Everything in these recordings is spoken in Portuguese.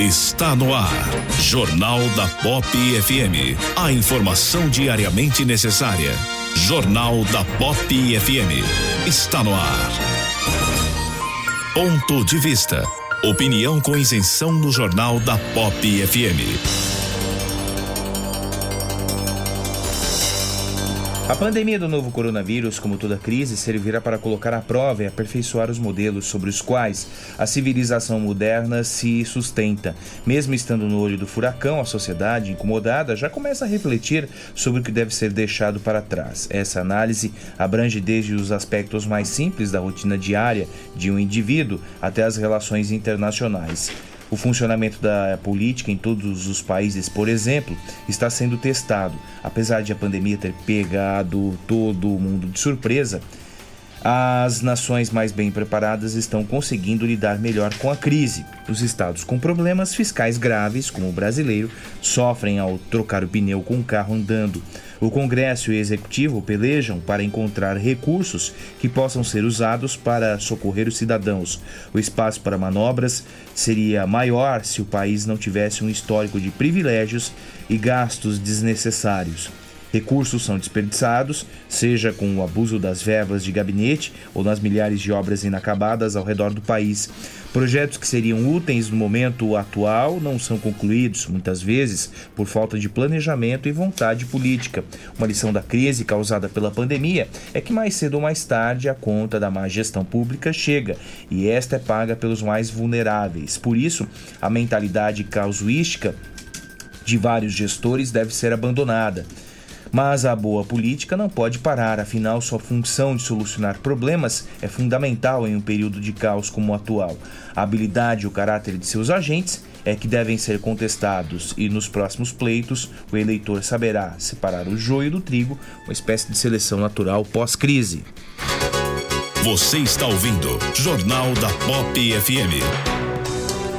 Está no ar. Jornal da Pop FM. A informação diariamente necessária. Jornal da Pop FM. Está no ar. Ponto de vista. Opinião com isenção no Jornal da Pop FM. A pandemia do novo coronavírus, como toda crise, servirá para colocar à prova e aperfeiçoar os modelos sobre os quais a civilização moderna se sustenta. Mesmo estando no olho do furacão, a sociedade, incomodada, já começa a refletir sobre o que deve ser deixado para trás. Essa análise abrange desde os aspectos mais simples da rotina diária de um indivíduo até as relações internacionais. O funcionamento da política em todos os países, por exemplo, está sendo testado. Apesar de a pandemia ter pegado todo mundo de surpresa, as nações mais bem preparadas estão conseguindo lidar melhor com a crise. Os estados com problemas fiscais graves, como o brasileiro, sofrem ao trocar o pneu com o carro andando. O Congresso e o Executivo pelejam para encontrar recursos que possam ser usados para socorrer os cidadãos. O espaço para manobras seria maior se o país não tivesse um histórico de privilégios e gastos desnecessários. Recursos são desperdiçados, seja com o abuso das verbas de gabinete ou nas milhares de obras inacabadas ao redor do país. Projetos que seriam úteis no momento atual não são concluídos, muitas vezes por falta de planejamento e vontade política. Uma lição da crise causada pela pandemia é que mais cedo ou mais tarde a conta da má gestão pública chega e esta é paga pelos mais vulneráveis. Por isso, a mentalidade causuística de vários gestores deve ser abandonada. Mas a boa política não pode parar, afinal, sua função de solucionar problemas é fundamental em um período de caos como o atual. A habilidade e o caráter de seus agentes é que devem ser contestados e nos próximos pleitos o eleitor saberá separar o joio do trigo, uma espécie de seleção natural pós-crise. Você está ouvindo Jornal da Pop FM.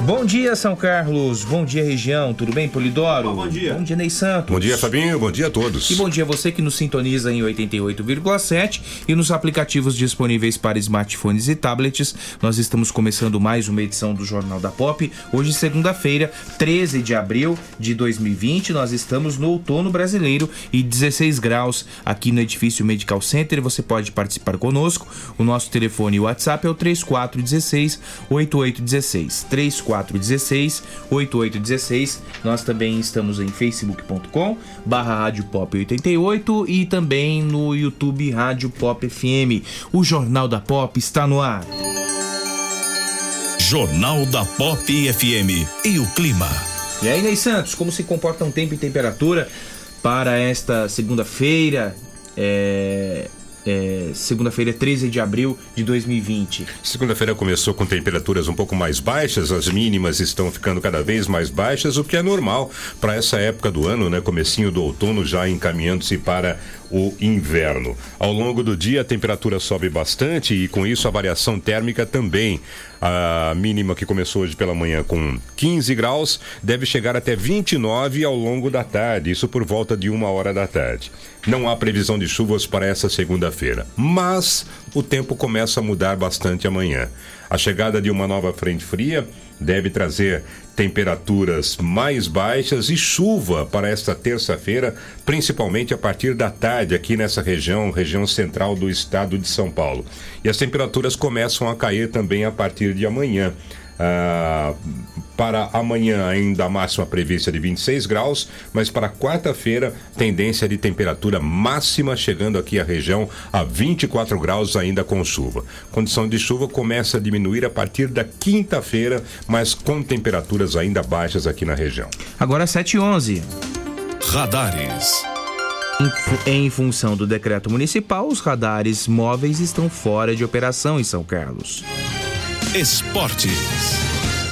Bom dia, São Carlos. Bom dia, região. Tudo bem, Polidoro? Bom dia. Bom dia, Ney Santos. Bom dia, Fabinho. Bom dia a todos. E bom dia a você que nos sintoniza em 88,7 e nos aplicativos disponíveis para smartphones e tablets. Nós estamos começando mais uma edição do Jornal da Pop. Hoje, segunda-feira, 13 de abril de 2020. Nós estamos no outono brasileiro e 16 graus aqui no edifício Medical Center. Você pode participar conosco. O nosso telefone e WhatsApp é o 3416 8816. 34 3416 8816. Nós também estamos em facebook.com barra Rádio Pop 88 e também no YouTube Rádio Pop FM. O Jornal da Pop está no ar. Jornal da Pop FM e o clima. E aí, Ney Santos, como se comporta um tempo e temperatura para esta segunda-feira? É, é, segunda-feira, 13 de abril de 2020. Segunda-feira começou com temperaturas um pouco mais baixas, as mínimas estão ficando cada vez mais baixas, o que é normal para essa época do ano, né? Comecinho do outono já encaminhando-se para o inverno. Ao longo do dia a temperatura sobe bastante e com isso a variação térmica também. A mínima que começou hoje pela manhã com 15 graus deve chegar até 29 ao longo da tarde, isso por volta de uma hora da tarde. Não há previsão de chuvas para essa segunda-feira, mas o tempo começa a mudar bastante amanhã. A chegada de uma nova frente fria deve trazer temperaturas mais baixas e chuva para esta terça-feira, principalmente a partir da tarde aqui nessa região, região central do estado de São Paulo. E as temperaturas começam a cair também a partir de amanhã. Ah, para amanhã, ainda a máxima prevista de 26 graus, mas para quarta-feira, tendência de temperatura máxima chegando aqui à região a 24 graus, ainda com chuva. Condição de chuva começa a diminuir a partir da quinta-feira, mas com temperaturas ainda baixas aqui na região. Agora 7 e 11. Radares. Em função do decreto municipal, os radares móveis estão fora de operação em São Carlos. Esportes.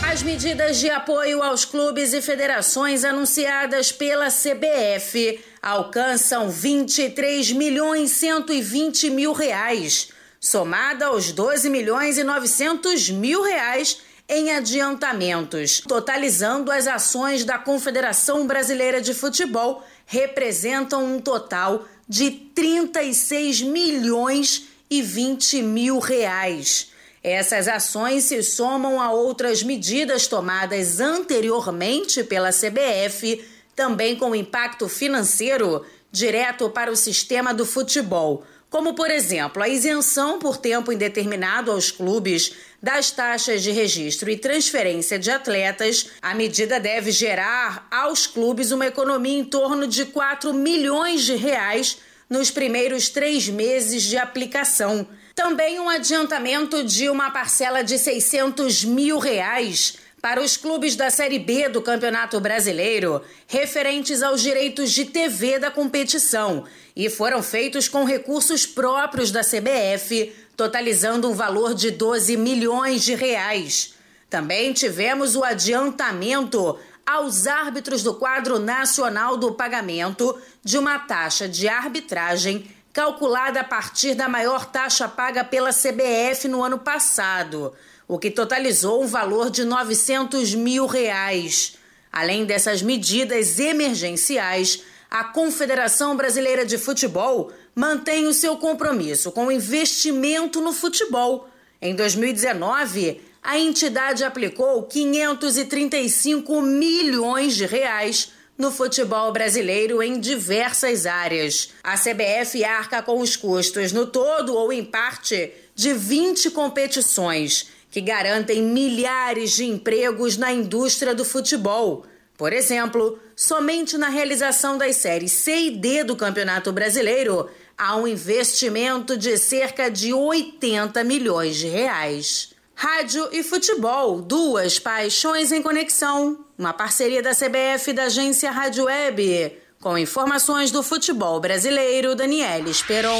As medidas de apoio aos clubes e federações anunciadas pela CBF alcançam 23 milhões 120 mil reais, somada aos 12 milhões e 900 mil reais em adiantamentos, totalizando as ações da Confederação Brasileira de Futebol, representam um total de 36 milhões e 20 mil reais. Essas ações se somam a outras medidas tomadas anteriormente pela CBF, também com impacto financeiro direto para o sistema do futebol, como, por exemplo, a isenção por tempo indeterminado aos clubes das taxas de registro e transferência de atletas. A medida deve gerar aos clubes uma economia em torno de 4 milhões de reais nos primeiros três meses de aplicação. Também um adiantamento de uma parcela de 600 mil reais para os clubes da Série B do Campeonato Brasileiro, referentes aos direitos de TV da competição, e foram feitos com recursos próprios da CBF, totalizando um valor de 12 milhões de reais. Também tivemos o adiantamento aos árbitros do quadro nacional do pagamento de uma taxa de arbitragem calculada a partir da maior taxa paga pela CBF no ano passado, o que totalizou um valor de 900 mil reais. Além dessas medidas emergenciais, a Confederação Brasileira de Futebol mantém o seu compromisso com o investimento no futebol. Em 2019, a entidade aplicou 535 milhões de reais no futebol brasileiro em diversas áreas. A CBF arca com os custos no todo ou em parte de 20 competições que garantem milhares de empregos na indústria do futebol. Por exemplo, somente na realização das séries C e D do Campeonato Brasileiro, há um investimento de cerca de 80 milhões de reais. Rádio e futebol, duas paixões em conexão. Uma parceria da CBF e da agência Rádio Web. Com informações do futebol brasileiro, Daniela Esperon.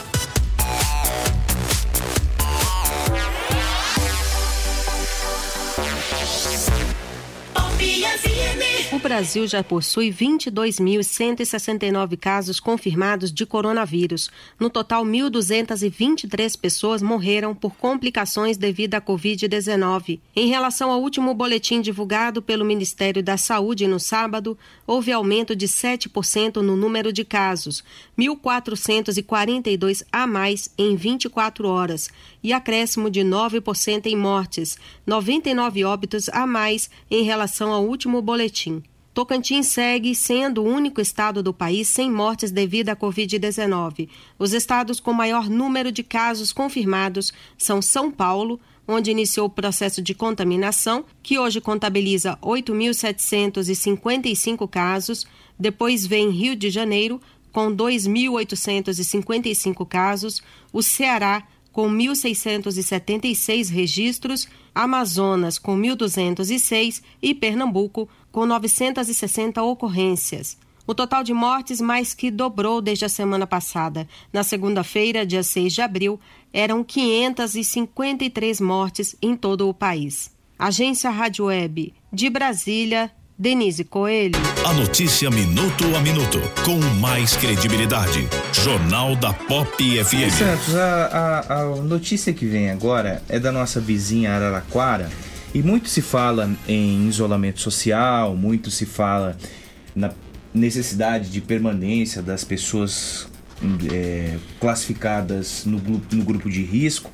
Brasil já possui 22.169 casos confirmados de coronavírus. No total, 1.223 pessoas morreram por complicações devido à Covid-19. Em relação ao último boletim divulgado pelo Ministério da Saúde no sábado, houve aumento de 7% no número de casos, 1.442 a mais em 24 horas, e acréscimo de 9% em mortes, 99 óbitos a mais em relação ao último boletim. Tocantins segue sendo o único estado do país sem mortes devido à Covid-19. Os estados com maior número de casos confirmados são São Paulo, onde iniciou o processo de contaminação, que hoje contabiliza 8.755 casos. Depois vem Rio de Janeiro, com 2.855 casos, o Ceará, com 1.676 registros, Amazonas, com 1.206 e Pernambuco, com 960 ocorrências. O total de mortes mais que dobrou desde a semana passada. Na segunda-feira, dia 6 de abril, eram 553 mortes em todo o país. Agência Rádio Web de Brasília, Denise Coelho. A notícia minuto a minuto, com mais credibilidade. Jornal da Pop FM. Santos, a, a- a notícia que vem agora é da nossa vizinha Araraquara e muito se fala em isolamento social, muito se fala na necessidade de permanência das pessoas é, classificadas no, no grupo de risco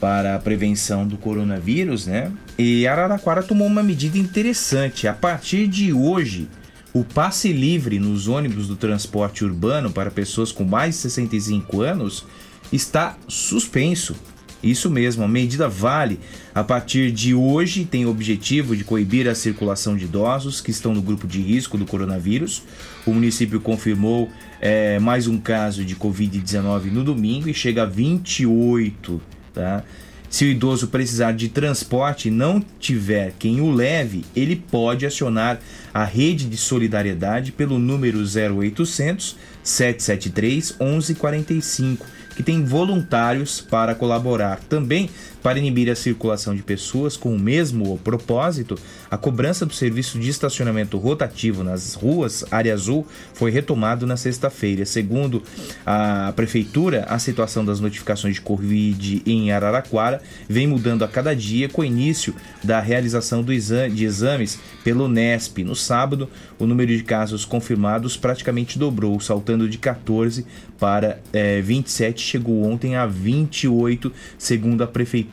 para a prevenção do coronavírus, né? E Araraquara tomou uma medida interessante. A partir de hoje, o passe livre nos ônibus do transporte urbano para pessoas com mais de 65 anos está suspenso. Isso mesmo, a medida vale a partir de hoje tem o objetivo de coibir a circulação de idosos que estão no grupo de risco do coronavírus. O município confirmou eh, mais um caso de Covid-19 no domingo e chega a 28 tá? Se o idoso precisar de transporte e não tiver quem o leve, ele pode acionar a rede de solidariedade pelo número 0800 773 1145, que tem voluntários para colaborar. Também para inibir a circulação de pessoas com o mesmo propósito, a cobrança do serviço de estacionamento rotativo nas ruas Área Azul foi retomado na sexta-feira. Segundo a prefeitura, a situação das notificações de Covid em Araraquara vem mudando a cada dia com o início da realização do de exames pelo Nesp. No sábado, o número de casos confirmados praticamente dobrou, saltando de 14 para eh, 27, chegou ontem a 28, segundo a prefeitura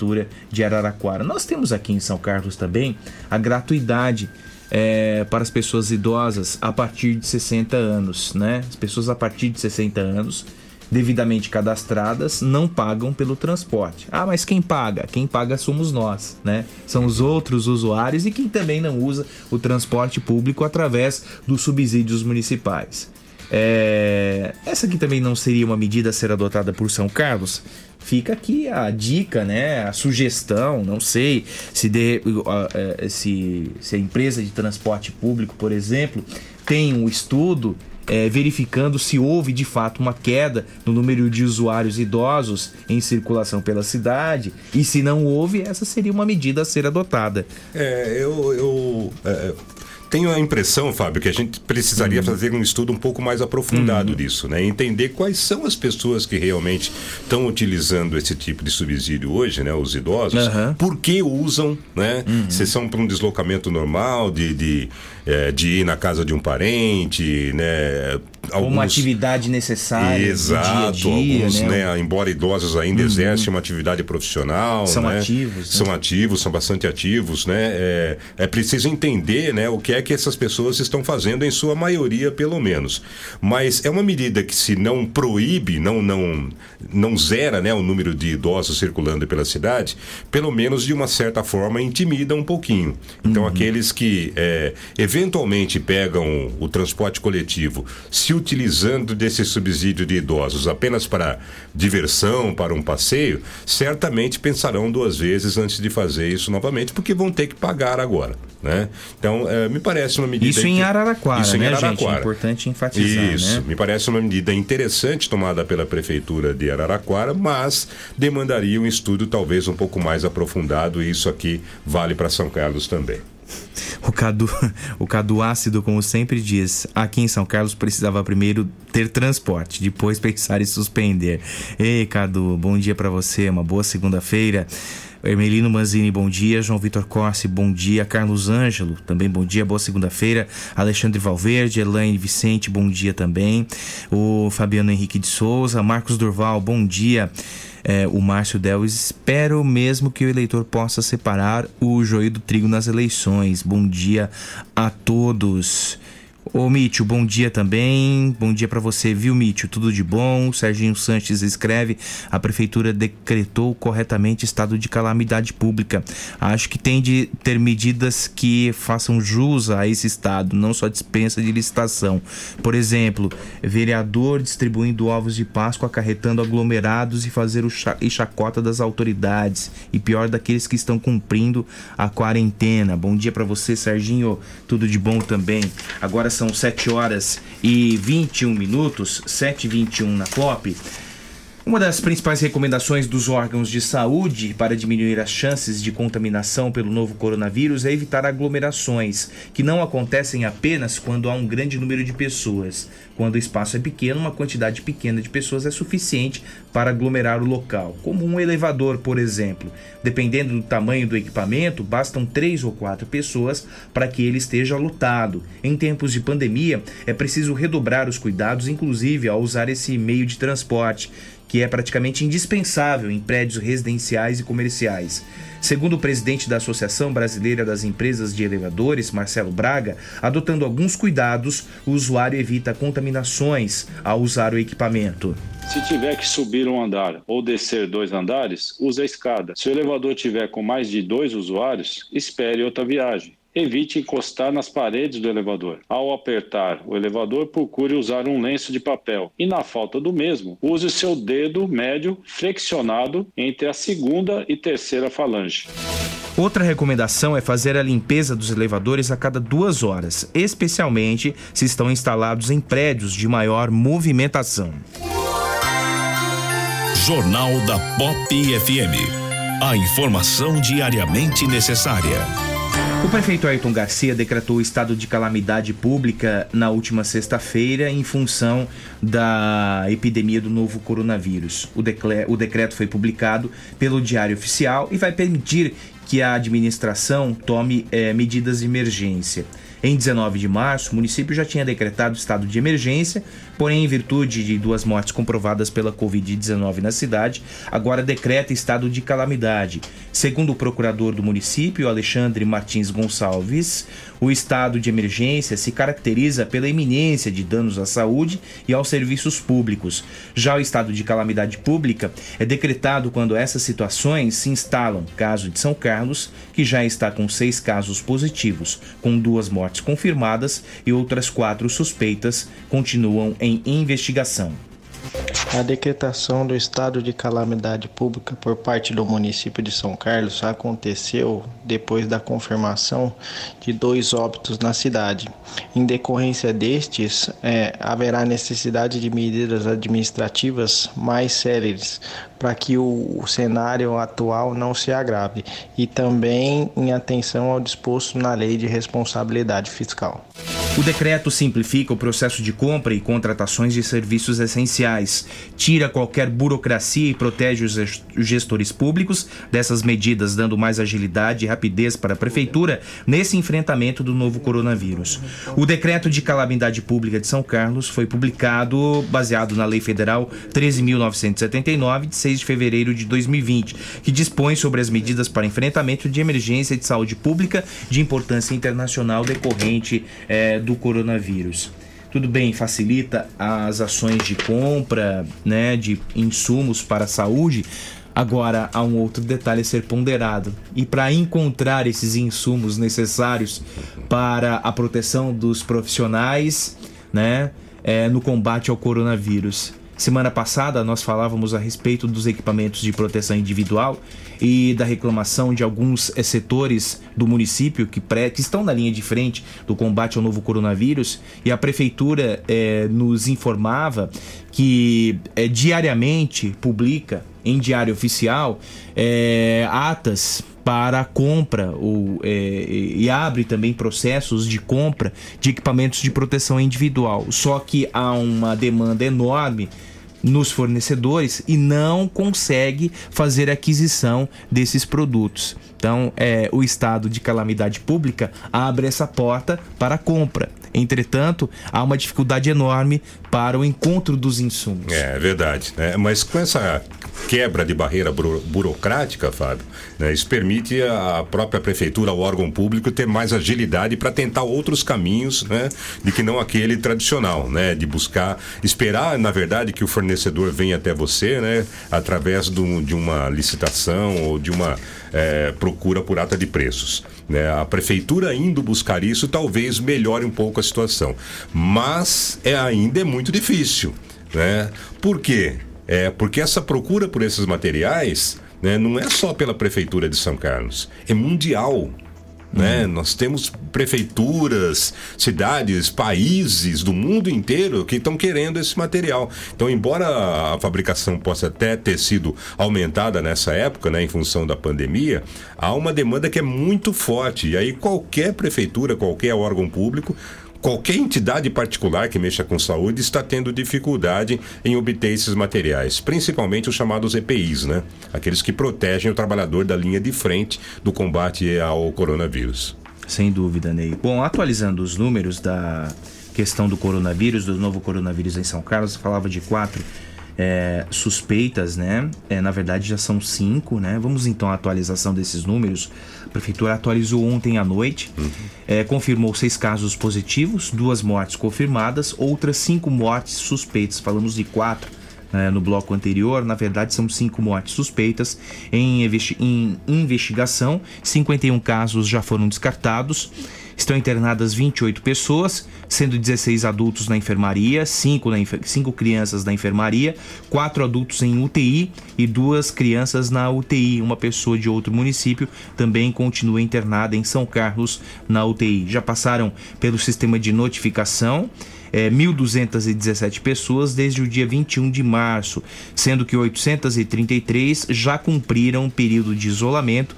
de Araraquara. Nós temos aqui em São Carlos também a gratuidade eh, para as pessoas idosas a partir de 60 anos, né? As pessoas a partir de 60 anos devidamente cadastradas não pagam pelo transporte. Ah, mas quem paga? Quem paga somos nós, né? São os outros usuários e quem também não usa o transporte público através dos subsídios municipais. É... Essa aqui também não seria uma medida a ser adotada por São Carlos? Fica aqui a dica, né? A sugestão, não sei se, de, é, se, se a empresa de transporte público, por exemplo, tem um estudo é, verificando se houve de fato uma queda no número de usuários idosos em circulação pela cidade e se não houve, essa seria uma medida a ser adotada. É, eu, eu é, tenho a impressão, Fábio, que a gente precisaria uhum. fazer um estudo um pouco mais aprofundado uhum. disso, né? Entender quais são as pessoas que realmente estão utilizando esse tipo de subsídio hoje, né? Os idosos, uhum. por que usam, né? Uhum. Se são para um deslocamento normal, de, de, é, de ir na casa de um parente, né? alguns... uma atividade necessária Exato, dia dia, alguns, né? né? embora idosos ainda uhum. exercem uma atividade profissional, são né? ativos, né? são ativos, são bastante ativos, né? É, é preciso entender, né, o que é que essas pessoas estão fazendo em sua maioria, pelo menos. Mas é uma medida que se não proíbe, não não não zera, né, o número de idosos circulando pela cidade, pelo menos de uma certa forma intimida um pouquinho. Então uhum. aqueles que é, eventualmente pegam o transporte coletivo, se utilizando desse subsídio de idosos apenas para diversão, para um passeio, certamente pensarão duas vezes antes de fazer isso novamente, porque vão ter que pagar agora. Né? Então, é, me parece uma medida. Isso em Araraquara, isso em né, Araraquara. gente? É importante enfatizar. Isso, né? me parece uma medida interessante tomada pela Prefeitura de Araraquara, mas demandaria um estudo talvez um pouco mais aprofundado, e isso aqui vale para São Carlos também. O Cadu, o Cadu Ácido, como sempre diz, aqui em São Carlos precisava primeiro ter transporte, depois pensar em suspender. Ei, Cadu, bom dia para você, uma boa segunda-feira. Ermelino Manzini, bom dia. João Vitor Corsi, bom dia. Carlos Ângelo, também bom dia, boa segunda-feira. Alexandre Valverde, Elaine Vicente, bom dia também. O Fabiano Henrique de Souza, Marcos Durval, bom dia é, o Márcio Delis. Espero mesmo que o eleitor possa separar o joio do trigo nas eleições. Bom dia a todos. Ô Mítio, bom dia também. Bom dia para você, viu, Mítio? Tudo de bom? Serginho Sanches escreve: a prefeitura decretou corretamente estado de calamidade pública. Acho que tem de ter medidas que façam jus a esse estado, não só dispensa de licitação. Por exemplo, vereador distribuindo ovos de Páscoa, acarretando aglomerados e fazer o e chacota das autoridades. E pior daqueles que estão cumprindo a quarentena. Bom dia para você, Serginho. Tudo de bom também. Agora são 7 horas e 21 minutos, 7 e 21 na COP. Uma das principais recomendações dos órgãos de saúde para diminuir as chances de contaminação pelo novo coronavírus é evitar aglomerações, que não acontecem apenas quando há um grande número de pessoas. Quando o espaço é pequeno, uma quantidade pequena de pessoas é suficiente para aglomerar o local, como um elevador, por exemplo. Dependendo do tamanho do equipamento, bastam três ou quatro pessoas para que ele esteja lotado. Em tempos de pandemia, é preciso redobrar os cuidados, inclusive ao usar esse meio de transporte que é praticamente indispensável em prédios residenciais e comerciais. Segundo o presidente da Associação Brasileira das Empresas de Elevadores, Marcelo Braga, adotando alguns cuidados, o usuário evita contaminações ao usar o equipamento. Se tiver que subir um andar ou descer dois andares, use a escada. Se o elevador tiver com mais de dois usuários, espere outra viagem evite encostar nas paredes do elevador. Ao apertar o elevador, procure usar um lenço de papel e, na falta do mesmo, use o seu dedo médio flexionado entre a segunda e terceira falange. Outra recomendação é fazer a limpeza dos elevadores a cada duas horas, especialmente se estão instalados em prédios de maior movimentação. Jornal da Pop FM. A informação diariamente necessária. O prefeito Ayrton Garcia decretou estado de calamidade pública na última sexta-feira em função da epidemia do novo coronavírus. O, o decreto foi publicado pelo Diário Oficial e vai permitir que a administração tome é, medidas de emergência. Em 19 de março, o município já tinha decretado estado de emergência, porém, em virtude de duas mortes comprovadas pela Covid-19 na cidade, agora decreta estado de calamidade. Segundo o procurador do município, Alexandre Martins Gonçalves, o estado de emergência se caracteriza pela iminência de danos à saúde e aos serviços públicos. Já o estado de calamidade pública é decretado quando essas situações se instalam. Caso de São Carlos, que já está com seis casos positivos, com duas mortes confirmadas e outras quatro suspeitas, continuam em investigação. A decretação do estado de calamidade pública por parte do município de São Carlos aconteceu depois da confirmação de dois óbitos na cidade. Em decorrência destes, é, haverá necessidade de medidas administrativas mais céleres para que o, o cenário atual não se agrave e também em atenção ao disposto na Lei de Responsabilidade Fiscal. O decreto simplifica o processo de compra e contratações de serviços essenciais, tira qualquer burocracia e protege os gestores públicos dessas medidas, dando mais agilidade e rapidez para a prefeitura nesse enfrentamento do novo coronavírus. O decreto de calamidade pública de São Carlos foi publicado baseado na Lei Federal 13.979, de 6 de fevereiro de 2020, que dispõe sobre as medidas para enfrentamento de emergência de saúde pública de importância internacional decorrente eh, do coronavírus. Tudo bem, facilita as ações de compra, né, de insumos para a saúde. Agora há um outro detalhe a ser ponderado. E para encontrar esses insumos necessários para a proteção dos profissionais, né, é, no combate ao coronavírus. Semana passada nós falávamos a respeito dos equipamentos de proteção individual e da reclamação de alguns eh, setores do município que, pré, que estão na linha de frente do combate ao novo coronavírus e a prefeitura eh, nos informava que eh, diariamente publica em diário oficial atas para compra ou, e abre também processos de compra de equipamentos de proteção individual. Só que há uma demanda enorme nos fornecedores e não consegue fazer aquisição desses produtos. Então, é, o estado de calamidade pública abre essa porta para compra. Entretanto, há uma dificuldade enorme para o encontro dos insumos. É verdade, né? Mas com essa quebra de barreira buro burocrática, Fábio, né? isso permite a própria prefeitura, o órgão público, ter mais agilidade para tentar outros caminhos, né? De que não aquele tradicional, né? De buscar, esperar, na verdade, que o fornecedor venha até você, né? Através do, de uma licitação ou de uma é, procura por ata de preços. Né? A prefeitura indo buscar isso talvez melhore um pouco a situação. Mas é, ainda é muito difícil. Né? Por quê? É, porque essa procura por esses materiais né, não é só pela prefeitura de São Carlos, é mundial. Né? Uhum. Nós temos prefeituras, cidades, países do mundo inteiro que estão querendo esse material. Então, embora a fabricação possa até ter sido aumentada nessa época, né, em função da pandemia, há uma demanda que é muito forte. E aí qualquer prefeitura, qualquer órgão público qualquer entidade particular que mexa com saúde está tendo dificuldade em obter esses materiais, principalmente os chamados EPIs, né? Aqueles que protegem o trabalhador da linha de frente do combate ao coronavírus. Sem dúvida, Ney. Bom, atualizando os números da questão do coronavírus, do novo coronavírus em São Carlos, falava de quatro é, suspeitas, né? É, na verdade já são cinco, né? Vamos então à atualização desses números. A prefeitura atualizou ontem à noite, uhum. é, confirmou seis casos positivos, duas mortes confirmadas, outras cinco mortes suspeitas. Falamos de quatro né, no bloco anterior. Na verdade, são cinco mortes suspeitas em, em investigação. 51 casos já foram descartados. Estão internadas 28 pessoas, sendo 16 adultos na enfermaria, 5, na, 5 crianças na enfermaria, 4 adultos em UTI e duas crianças na UTI. Uma pessoa de outro município também continua internada em São Carlos na UTI. Já passaram pelo sistema de notificação é, 1.217 pessoas desde o dia 21 de março, sendo que 833 já cumpriram o período de isolamento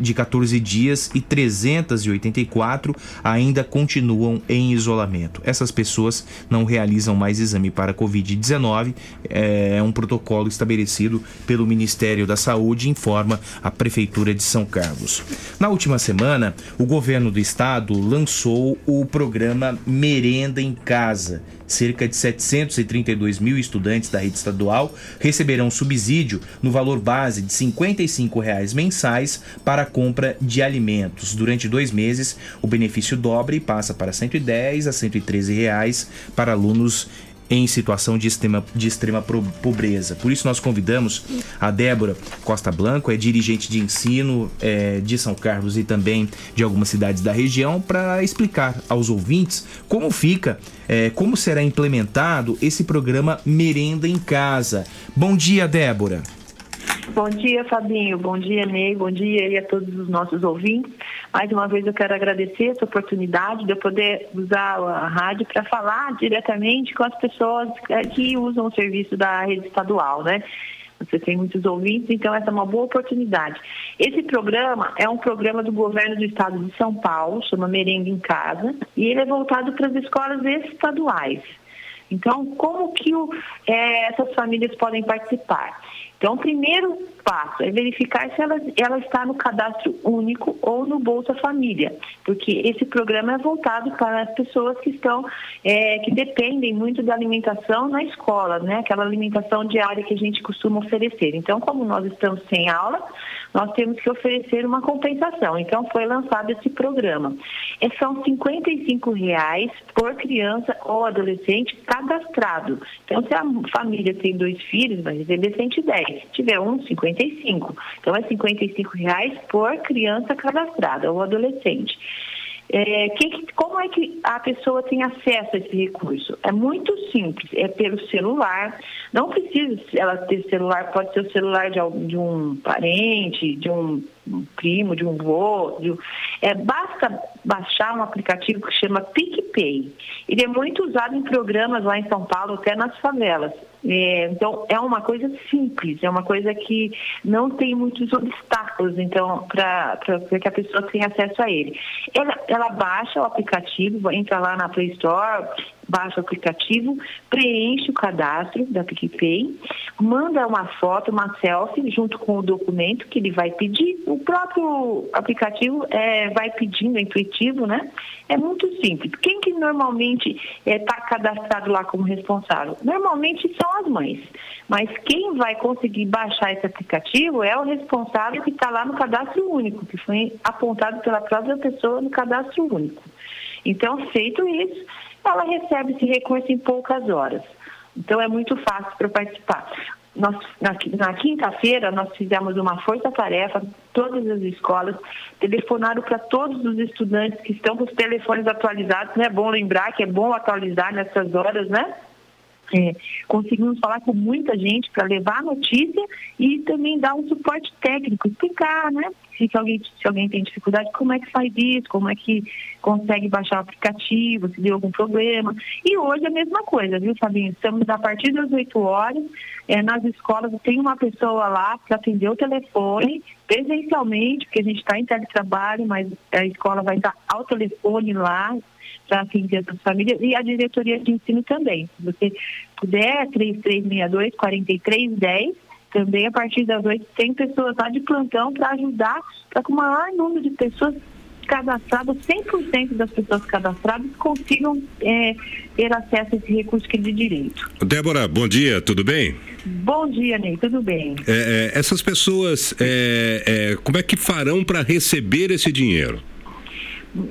de 14 dias e 384 ainda continuam em isolamento. Essas pessoas não realizam mais exame para Covid-19, é um protocolo estabelecido pelo Ministério da Saúde, informa a Prefeitura de São Carlos. Na última semana, o governo do estado lançou o programa Merenda em Casa. Cerca de 732 mil estudantes da rede estadual receberão subsídio no valor base de 55 reais mensais para a compra de alimentos. Durante dois meses, o benefício dobra e passa para R$ 110 a 113 reais para alunos em situação de extrema, de extrema pobreza. Por isso nós convidamos a Débora Costa Blanco, é dirigente de ensino é, de São Carlos e também de algumas cidades da região, para explicar aos ouvintes como fica, é, como será implementado esse programa Merenda em Casa. Bom dia, Débora. Bom dia, Fabinho. Bom dia, Ney. Bom dia a todos os nossos ouvintes. Mais uma vez eu quero agradecer essa oportunidade de eu poder usar a rádio para falar diretamente com as pessoas é, que usam o serviço da rede estadual, né? Você tem muitos ouvintes, então essa é uma boa oportunidade. Esse programa é um programa do governo do estado de São Paulo, chama Merenda em Casa, e ele é voltado para as escolas estaduais. Então, como que o, é, essas famílias podem participar? Então, o primeiro passo é verificar se ela, ela está no cadastro único ou no Bolsa Família, porque esse programa é voltado para as pessoas que estão, é, que dependem muito da alimentação na escola, né? Aquela alimentação diária que a gente costuma oferecer. Então, como nós estamos sem aula, nós temos que oferecer uma compensação. Então, foi lançado esse programa. É, são 55 reais por criança ou adolescente cadastrado. Então, se a família tem dois filhos, vai receber 110. Se tiver um, 50 55. Então, é 55 reais por criança cadastrada ou adolescente. É, como é que a pessoa tem acesso a esse recurso? É muito simples, é pelo celular. Não precisa ela ter celular, pode ser o celular de, de um parente, de um, um primo, de um vô. De, é, basta baixar um aplicativo que chama PicPay. Ele é muito usado em programas lá em São Paulo, até nas favelas. É, então, é uma coisa simples, é uma coisa que não tem muitos obstáculos, então, para que a pessoa tenha acesso a ele. Ela, ela baixa o aplicativo, entra lá na Play Store, baixa o aplicativo, preenche o cadastro da PicPay, manda uma foto, uma selfie, junto com o documento que ele vai pedir. O próprio aplicativo é, vai pedindo, é intuitivo, né? É muito simples. Quem que normalmente está é, tá cadastrado lá como responsável? Normalmente são as mães. Mas quem vai conseguir baixar esse aplicativo é o responsável que está lá no cadastro único, que foi apontado pela própria pessoa no cadastro único. Então, feito isso, ela recebe esse recurso em poucas horas. Então é muito fácil para participar. Nós, na, na quinta-feira, nós fizemos uma força-tarefa, todas as escolas telefonaram para todos os estudantes que estão com os telefones atualizados, né? É bom lembrar que é bom atualizar nessas horas, né? É, conseguimos falar com muita gente para levar a notícia e também dar um suporte técnico, explicar, né? Se alguém, se alguém tem dificuldade, como é que faz isso, como é que consegue baixar o aplicativo, se deu algum problema. E hoje é a mesma coisa, viu, Fabinho? Estamos a partir das 8 horas, é, nas escolas tem uma pessoa lá que atendeu o telefone presencialmente, porque a gente está em teletrabalho, mas a escola vai estar ao telefone lá, para atender essas famílias e a diretoria de ensino também. Se você puder, 3362 4310, também a partir das 8 tem pessoas lá de plantão para ajudar, para que o maior número de pessoas cadastradas, 100% das pessoas cadastradas consigam é, ter acesso a esse recurso que é de direito. Débora, bom dia, tudo bem? Bom dia, Ney, tudo bem? É, é, essas pessoas, é, é, como é que farão para receber esse dinheiro?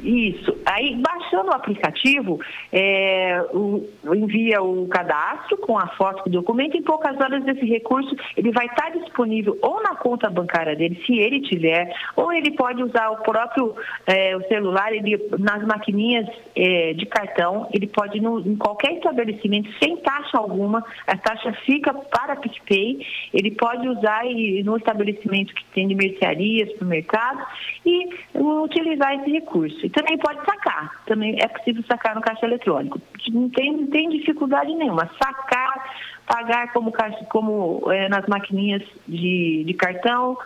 Isso. Aí, baixando o aplicativo, é, o, envia o cadastro com a foto do documento. Em poucas horas, esse recurso ele vai estar disponível ou na conta bancária dele, se ele tiver, ou ele pode usar o próprio é, o celular, ele, nas maquininhas é, de cartão, ele pode no, em qualquer estabelecimento, sem taxa alguma, a taxa fica para PicPay, ele pode usar e, no estabelecimento que tem de mercearia, supermercado, e utilizar esse recurso. E também pode sacar. Também é possível sacar no caixa eletrônico. Não tem, não tem dificuldade nenhuma. Sacar, pagar como, caixa, como é, nas maquininhas de, de cartão,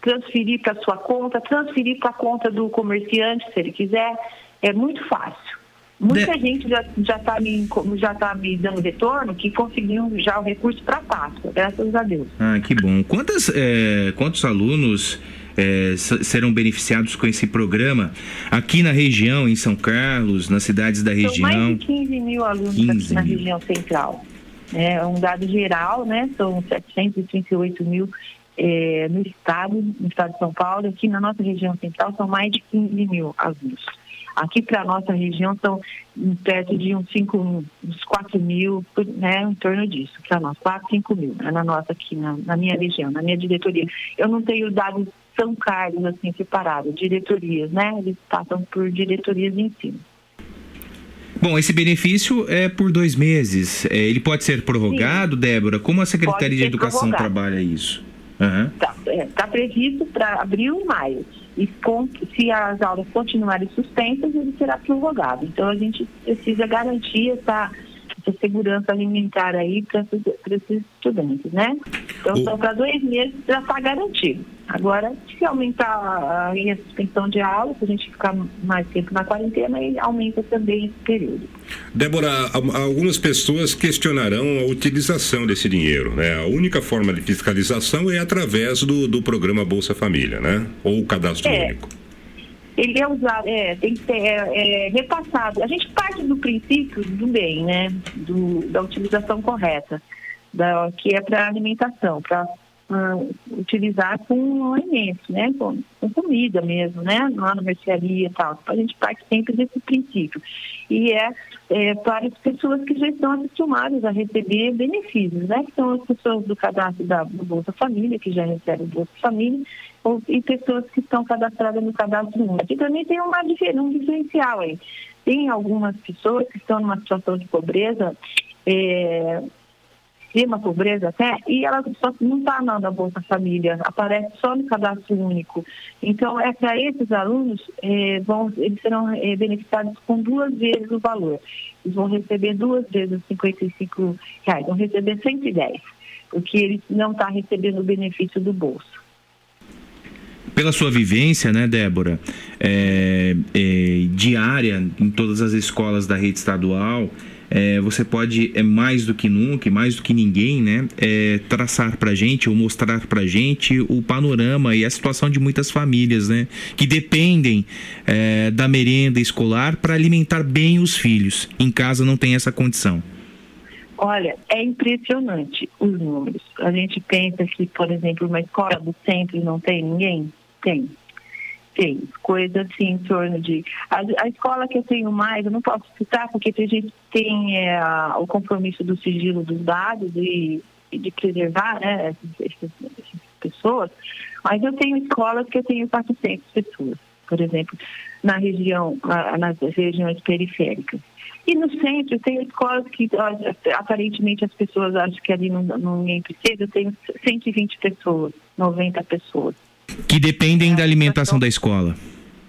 transferir para sua conta, transferir para a conta do comerciante, se ele quiser. É muito fácil. Muita gente já está me, já tá me dando retorno que conseguiu já o recurso para Páscoa, graças a Deus. Ah, que bom. Quantas, é, quantos alunos é, serão beneficiados com esse programa aqui na região, em São Carlos, nas cidades da região? São mais de 15 mil alunos 15 aqui na mil. região central. É um dado geral, né? São 738 mil é, no estado, no estado de São Paulo. Aqui na nossa região central são mais de 15 mil alunos. Aqui para a nossa região são perto de uns 5, uns 4 mil, né, em torno disso, para nós, 4, 5 mil, né, na nossa aqui, na, na, minha região, na minha diretoria. Eu não tenho dados São Carlos, assim, separados, diretorias, né, eles passam por diretorias de ensino. Bom, esse benefício é por dois meses. É, ele pode ser prorrogado, Sim. Débora? Como a Secretaria de Educação prorrogado. trabalha isso? Está uhum. é, tá previsto para abril e maio. E se as aulas continuarem suspensas, ele será prorrogado. Então, a gente precisa garantir essa, essa segurança alimentar aí para esses estudantes, né? Então, só para dois meses já está garantido. Agora, se aumentar a, a suspensão de aula, se a gente ficar mais tempo na quarentena, aí aumenta também esse período. Débora, algumas pessoas questionarão a utilização desse dinheiro, né? A única forma de fiscalização é através do, do programa Bolsa Família, né? Ou o cadastro é. único. Ele é usado, é, tem que ser é, é, repassado. A gente parte do princípio do bem, né? Do, da utilização correta, da, que é para alimentação, para uh, utilizar com alimentos, né? Com, com, comida mesmo, né? Lá na mercearia e tal. Então, a gente parte sempre desse princípio. E é, é, para as pessoas que já estão acostumadas a receber benefícios, né? Que são as pessoas do cadastro da, do Bolsa Família, que já recebem o Bolsa Família, ou, e pessoas que estão cadastradas no cadastro único. E também tem uma, um diferencial aí. Tem algumas pessoas que estão numa situação de pobreza, é, extrema pobreza até, e ela só não está na Bolsa Família, aparece só no cadastro único. Então, é para esses alunos, é, vão, eles serão é, beneficiados com duas vezes o valor. Eles vão receber duas vezes os 55 reais, vão receber 110, porque eles não estão tá recebendo o benefício do bolso pela sua vivência, né, Débora, é, é, diária em todas as escolas da rede estadual, é, você pode, é mais do que nunca, mais do que ninguém, né, é, traçar para gente ou mostrar para gente o panorama e a situação de muitas famílias, né, que dependem é, da merenda escolar para alimentar bem os filhos. Em casa não tem essa condição. Olha, é impressionante os números. A gente pensa que, por exemplo, uma escola do centro não tem ninguém? Tem tem coisa assim em torno de. A, a, escola que eu tenho mais, eu não posso citar, porque a gente tem é, o compromisso do sigilo dos dados e, e de preservar né, essas, essas, pessoas, mas eu tenho escolas que eu tenho 400 pessoas, por exemplo, na região, nas regiões periféricas. E no centro, tem escolas que aparentemente as pessoas acham que ali não, não ninguém precisa, eu tenho 120 pessoas, 90 pessoas. Que dependem da alimentação da escola.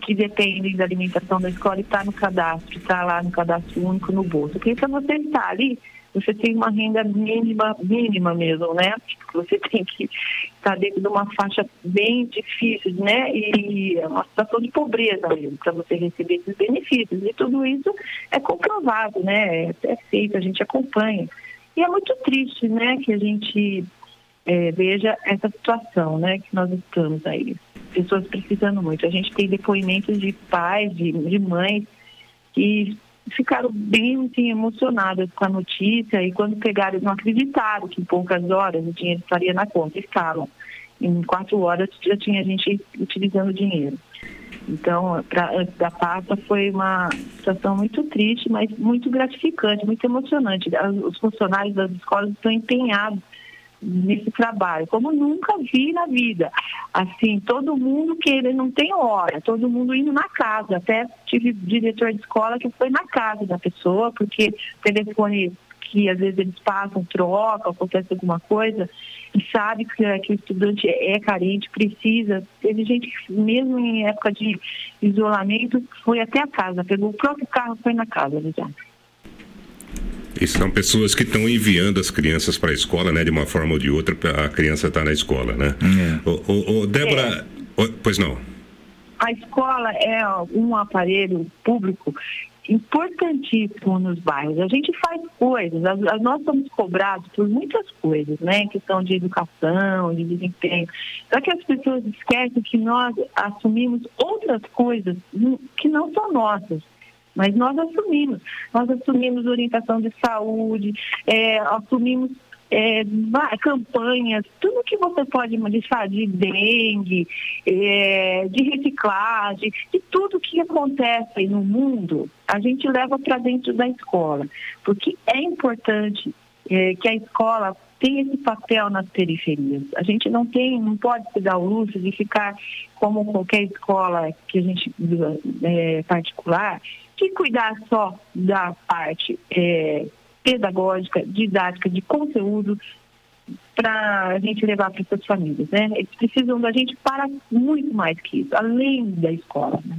Que dependem da alimentação da escola e está no cadastro, está lá no cadastro único no bolso. Porque se você está ali, você tem uma renda mínima, mínima mesmo, né? Você tem que estar tá dentro de uma faixa bem difícil, né? E é uma situação de pobreza mesmo, para você receber esses benefícios. E tudo isso é comprovado, né? É, é feito, a gente acompanha. E é muito triste, né, que a gente é, veja essa situação né, que nós estamos aí. Pessoas precisando muito. A gente tem depoimentos de pais, de, de mães, que ficaram bem assim, emocionadas com a notícia e quando pegaram, não acreditaram que em poucas horas o dinheiro estaria na conta. Estavam. Em quatro horas já tinha gente utilizando o dinheiro. Então, pra, da pasta foi uma situação muito triste, mas muito gratificante, muito emocionante. Os funcionários das escolas estão empenhados nesse trabalho, como nunca vi na vida. Assim, todo mundo que ele não tem hora, todo mundo indo na casa. Até tive diretor de escola que foi na casa da pessoa, porque o telefone que às vezes eles passam, trocam, acontece alguma coisa, e sabe que, que o estudante é carente, precisa. Teve gente que, mesmo em época de isolamento, foi até a casa, pegou o próprio carro foi na casa já. E são pessoas que estão enviando as crianças para a escola, né? De uma forma ou de outra, a criança está na escola, né? É. Ô, ô, ô, Débora, ô, pois não. A escola é um aparelho público importantíssimo nos bairros. A gente faz coisas, as- as- nós somos cobrados por muitas coisas, né? Questão de educação, de desempenho. Só que as pessoas esquecem que nós assumimos outras coisas hum, que não são nossas. Mas nós assumimos. Nós assumimos orientação de saúde, é, assumimos é, campanhas, tudo que você pode deixar de dengue, é, de reciclagem, de tudo que acontece no mundo, a gente leva para dentro da escola. Porque é importante é, que a escola tenha esse papel nas periferias. A gente não tem, não pode se dar o luxo de ficar como qualquer escola que a gente é, particular, que cuidar só da parte é, pedagógica, didática, de conteúdo para a gente levar para essas famílias. Né? Eles precisam da gente para muito mais que isso, além da escola. Né?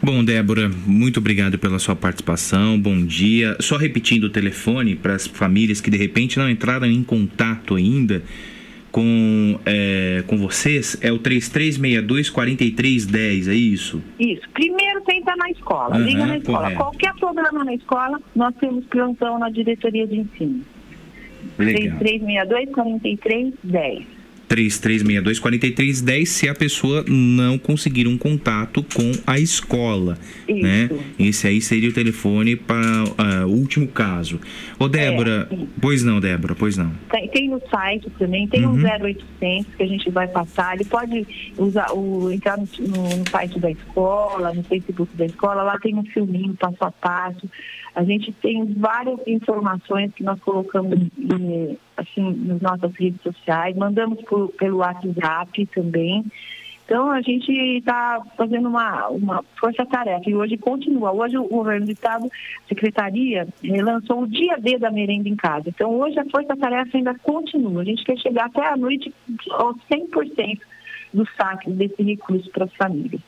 Bom, Débora, muito obrigado pela sua participação. Bom dia. Só repetindo o telefone para as famílias que de repente não entraram em contato ainda com, é, com vocês, é o 3362-4310, é isso? Isso. Primeiro tenta na escola, Aham, liga na escola. correto. Qualquer problema na escola, nós temos plantão na diretoria de ensino. Legal. 3362-4310. 3362-4310 se a pessoa não conseguir um contato com a escola. Isso. Né? Esse aí seria o telefone para ah, o último caso. Ô, Débora, É, pois não, Débora, pois não. Tem, tem no site também, tem Uhum. um 0800 que a gente vai passar. Ele pode usar o, entrar no, no- no site da escola, no Facebook da escola, lá tem um filminho passo a passo. A gente tem várias informações que nós colocamos eh, assim, nas nossas redes sociais, mandamos por- pelo WhatsApp também. Então a gente está fazendo uma, uma força-tarefa e hoje continua. Hoje o governo do estado, a secretaria, eh, lançou o dia D da merenda em casa. Então hoje a força-tarefa ainda continua. A gente quer chegar até a noite aos 100% do saque desse recurso para as famílias.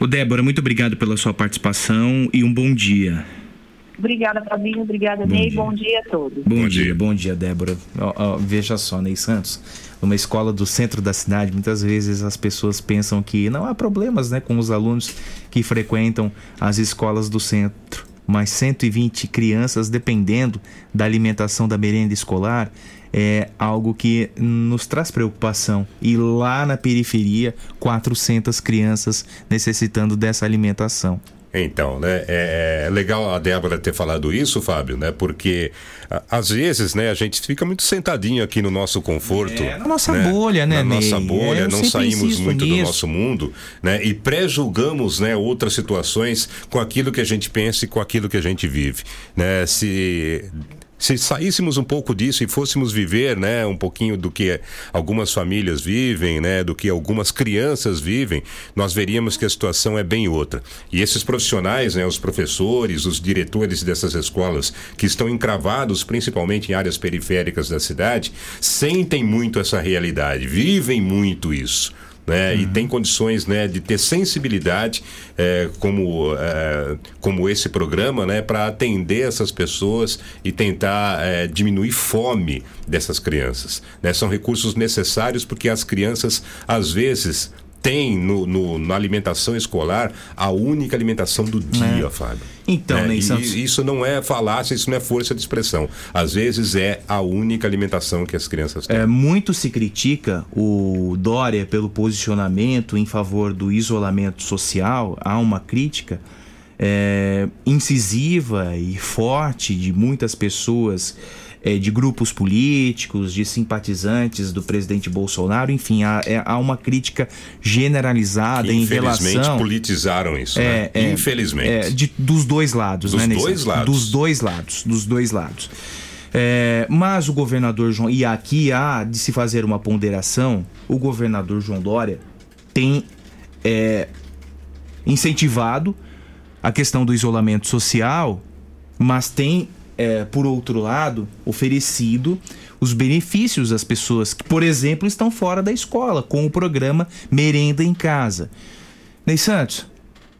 Ô, Débora, muito obrigado pela sua participação e um bom dia. Obrigada, Fabinho. Obrigada, Bom Ney. dia. Bom dia a todos. Bom, dia. bom dia, Débora. Ó, ó, veja só, Ney Santos, numa escola do centro da cidade, muitas vezes as pessoas pensam que não há problemas né, com os alunos que frequentam as escolas do centro. Mas 120 crianças dependendo da alimentação da merenda escolar é algo que nos traz preocupação. E lá na periferia, 400 crianças necessitando dessa alimentação. Então, né, é, é legal a Débora ter falado isso, Fábio, né, porque a- às vezes, né, a gente fica muito sentadinho aqui no nosso conforto. É, na nossa bolha, né, Na nossa Ney? bolha, É, não saímos muito do nisso. nosso mundo, né, e pré-julgamos, né, outras situações com aquilo que a gente pensa e com aquilo que a gente vive, né, se... Se saíssemos um pouco disso e fôssemos viver, né, um pouquinho do que algumas famílias vivem, né, do que algumas crianças vivem, nós veríamos que a situação é bem outra. E esses profissionais, né, os professores, os diretores dessas escolas que estão encravados principalmente em áreas periféricas da cidade, sentem muito essa realidade, vivem muito isso. Né, E tem condições né, de ter sensibilidade eh, como, eh, como esse programa né, para atender essas pessoas e tentar eh, diminuir fome dessas crianças. né? São recursos necessários porque as crianças, às vezes, têm no, no- na alimentação escolar a única alimentação do dia, Fábio. Então, né? Ney E Santos- isso não é falácia, isso não é força de expressão. Às vezes é a única alimentação que as crianças têm. É, muito se critica o Dória pelo posicionamento em favor do isolamento social. Há uma crítica é, incisiva e forte de muitas pessoas, é, de grupos políticos, de simpatizantes do presidente Bolsonaro. Enfim, há, é- há uma crítica generalizada em Infelizmente relação. politizaram isso, É, né? é, Infelizmente. é, de- dos dois lados, Dos né, Ney dois lados. Dos dois lados, dos dois lados. É, mas o governador João, e aqui há de se fazer uma ponderação, o governador João Dória tem é, incentivado a questão do isolamento social, mas tem é, por outro lado, oferecido os benefícios às pessoas que, por exemplo, estão fora da escola, com o programa Merenda em Casa. Ney Santos,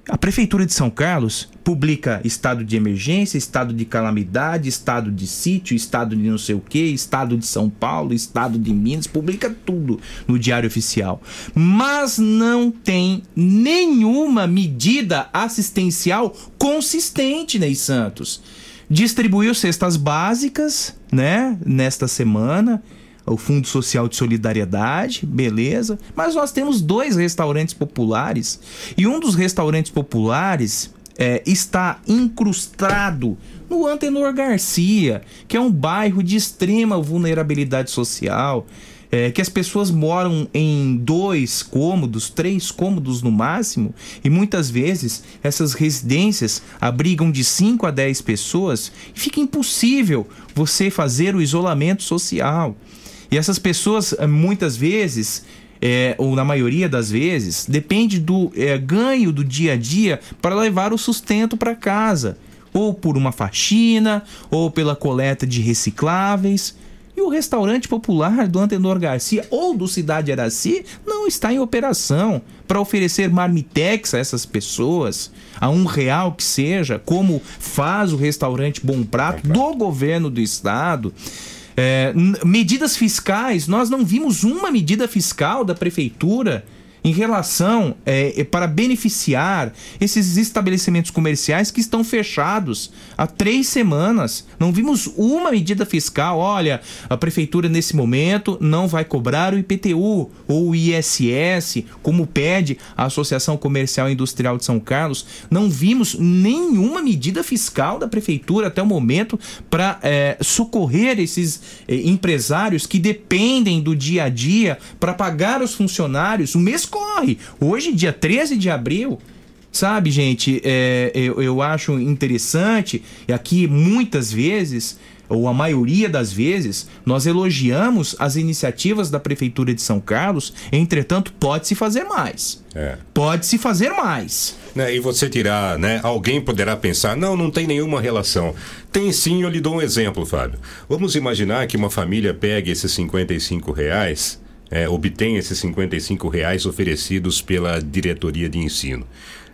a Prefeitura de São Carlos publica estado de emergência, estado de calamidade, estado de sítio, estado de não sei o que, estado de São Paulo, estado de Minas, publica tudo no Diário Oficial. Mas não tem nenhuma medida assistencial consistente, Ney Santos. Distribuiu cestas básicas, né, nesta semana o Fundo Social de Solidariedade, beleza. Mas nós temos dois restaurantes populares e um dos restaurantes populares é, está incrustado no Antenor Garcia, que é um bairro de extrema vulnerabilidade social. É, que as pessoas moram em dois cômodos, três cômodos no máximo, e muitas vezes essas residências abrigam de 5 a 10 pessoas e fica impossível você fazer o isolamento social. E essas pessoas, eh, muitas vezes, é, ou na maioria das vezes, depende do é, ganho do dia a dia para levar o sustento para casa, ou por uma faxina, ou pela coleta de recicláveis. E o restaurante popular do Antenor Garcia ou do Cidade Araci não está em operação para oferecer marmitex a essas pessoas, a um real que seja, como faz o restaurante Bom Prato do governo do estado. É, medidas fiscais, nós não vimos uma medida fiscal da prefeitura em relação é, é, para beneficiar esses estabelecimentos comerciais que estão fechados há três semanas. Não vimos uma medida fiscal. Olha, a prefeitura nesse momento não vai cobrar o IPTU ou o ISS, como pede a Associação Comercial e Industrial de São Carlos. Não vimos nenhuma medida fiscal da prefeitura até o momento para é, socorrer esses é, empresários que dependem do dia a dia para pagar os funcionários. O mês corre. Hoje, dia 13 de abril, sabe, gente, é, eu, eu acho interessante, e aqui muitas vezes ou a maioria das vezes, nós elogiamos as iniciativas da Prefeitura de São Carlos, entretanto, pode-se fazer mais. É. Pode-se fazer mais. Né, e você tirar, né? Alguém poderá pensar, não, não tem nenhuma relação. Tem sim, eu lhe dou um exemplo, Fábio. Vamos imaginar que uma família pegue esses 55 reais é, obtém esses 55 reais oferecidos pela diretoria de ensino.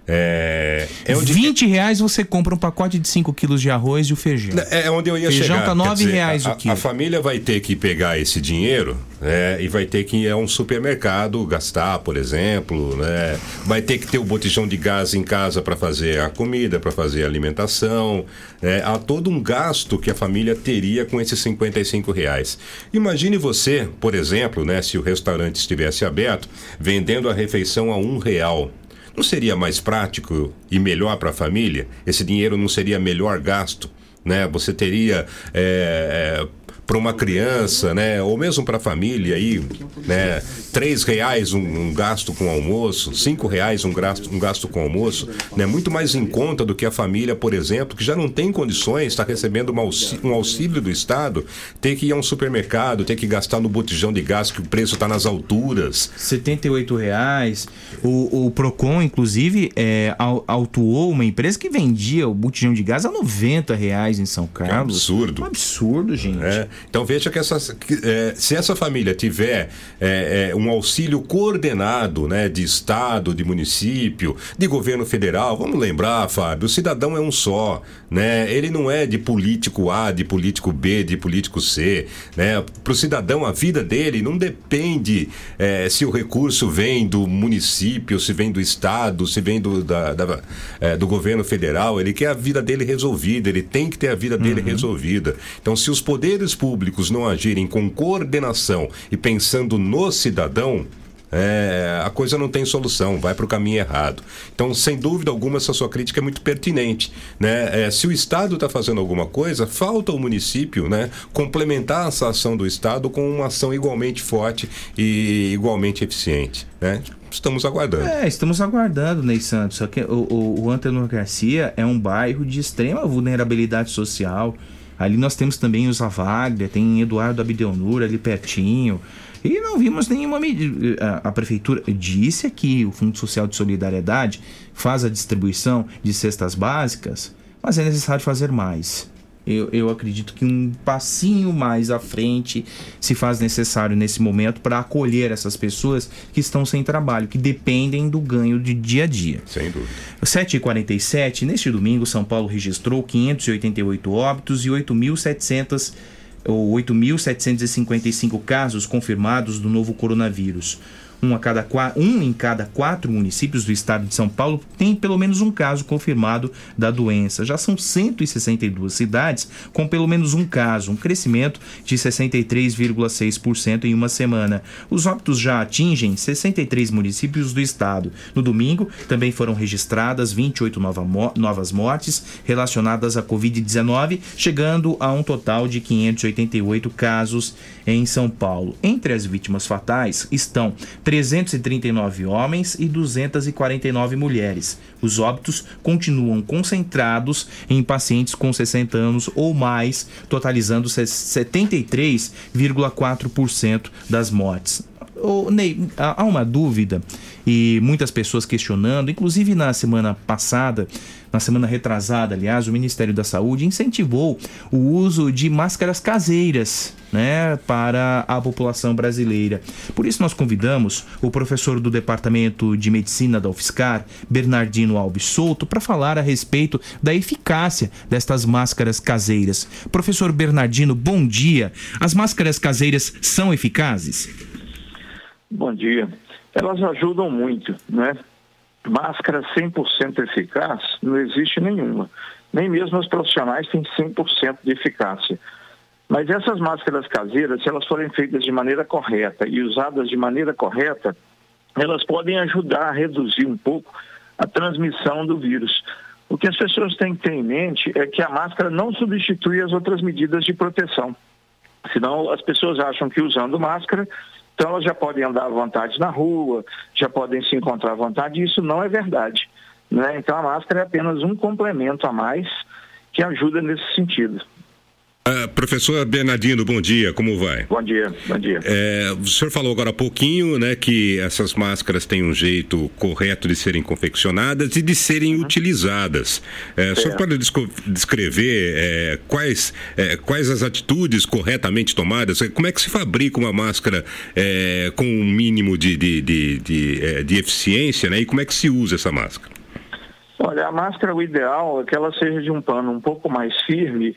É, é onde... 20 reais você compra um pacote de 5 quilos de arroz e o feijão. É onde eu ia feijão chegar. Feijão tá 9 dizer, reais a, o quilo. A família vai ter que pegar esse dinheiro né, e vai ter que ir a um supermercado gastar, por exemplo. Né, vai ter que ter o botijão de gás em casa para fazer a comida, para fazer a alimentação. É, há todo um gasto que a família teria com esses 55 reais. Imagine você, por exemplo, né, se o restaurante estivesse aberto, vendendo a refeição a um real. Não seria mais prático e melhor para a família? Esse dinheiro não seria melhor gasto? Né? Você teria é, é, para uma criança, né, ou mesmo para a família aí, né, três reais um, um, gasto com almoço, cinco reais um gasto, um gasto com almoço, né, muito mais em conta do que a família, por exemplo, que já não tem condições, está recebendo auxílio, um auxílio do Estado, ter que ir a um supermercado, ter que gastar no botijão de gás que o preço está nas alturas. 78 reais. O, o Procon, inclusive, é, autuou uma empresa que vendia o botijão de gás a 90 reais em São Carlos. É um absurdo. Um absurdo, gente. É. Então veja que, essa, que é, se essa família tiver é, é, um auxílio coordenado né, de Estado, de município, de governo federal, vamos lembrar, Fábio, o cidadão é um só. Né? Ele não é de político A, de político B, de político C. Né? Para o cidadão, a vida dele não depende é, se o recurso vem do município, se vem do Estado, se vem do, da, da é, do governo federal. Ele quer a vida dele resolvida, ele tem que ter a vida dele uhum. resolvida. Então, se os poderes públicos não agirem com coordenação e pensando no cidadão, é, a coisa não tem solução, vai para o caminho errado. Então, sem dúvida alguma, essa sua crítica é muito pertinente. Né? É, se o Estado está fazendo alguma coisa, falta o município né, complementar essa ação do Estado com uma ação igualmente forte e igualmente eficiente. Né? Estamos aguardando. É, estamos aguardando, Ney Santos. Só que o, o, o Garcia é um bairro de extrema vulnerabilidade social. Ali nós temos também os Avaglia, tem Eduardo Abdeonur ali pertinho. E não vimos nenhuma medida. A, prefeitura disse que o Fundo Social de Solidariedade faz a distribuição de cestas básicas, mas é necessário fazer mais. Eu, eu acredito que um passinho mais à frente se faz necessário nesse momento para acolher essas pessoas que estão sem trabalho, que dependem do ganho de dia a dia. Sem dúvida. 7h47, neste domingo, São Paulo registrou 588 óbitos e 8.700 ou 8.755 casos confirmados do novo coronavírus. Um, a cada, um em cada quatro municípios do estado de São Paulo tem pelo menos um caso confirmado da doença. Já são 162 cidades com pelo menos um caso, um crescimento de 63,6% em uma semana. Os óbitos já atingem 63 municípios do estado. No domingo, também foram registradas 28 nova novas mortes relacionadas à Covid-19, chegando a um total de 588 casos em São Paulo. Entre as vítimas fatais estão 339 homens e 249 mulheres. Os óbitos continuam concentrados em pacientes com 60 anos ou mais, totalizando 73,4% das mortes. Ney, há uma dúvida e muitas pessoas questionando, inclusive na semana passada, na semana retrasada, aliás, o Ministério da Saúde incentivou o uso de máscaras caseiras, né, para a população brasileira. Por isso nós convidamos o professor do Departamento de Medicina da UFSCar, Bernardino Alves Souto, para falar a respeito da eficácia destas máscaras caseiras. Professor Bernardino, bom dia. As máscaras caseiras são eficazes? Bom dia. Elas ajudam muito, né? Máscara 100% eficaz não existe nenhuma. Nem mesmo os profissionais têm 100% de eficácia. Mas essas máscaras caseiras, se elas forem feitas de maneira correta e usadas de maneira correta, elas podem ajudar a reduzir um pouco a transmissão do vírus. O que as pessoas têm que ter em mente é que a máscara não substitui as outras medidas de proteção. Senão as pessoas acham que usando máscara, então elas já podem andar à vontade na rua, já podem se encontrar à vontade, e isso não é verdade. Né? Então a máscara é apenas um complemento a mais que ajuda nesse sentido. Ah, professor Bernardino, bom dia, como vai? Bom dia, bom dia. É, o senhor falou agora há pouquinho, né, que essas máscaras têm um jeito correto de serem confeccionadas e de serem utilizadas. É, o senhor É. pode descrever é, quais, é, quais as atitudes corretamente tomadas? Como é que se fabrica uma máscara é, com um mínimo de, de, de, de, de eficiência, né? E como é que se usa essa máscara? Olha, a máscara, o ideal é que ela seja de um pano um pouco mais firme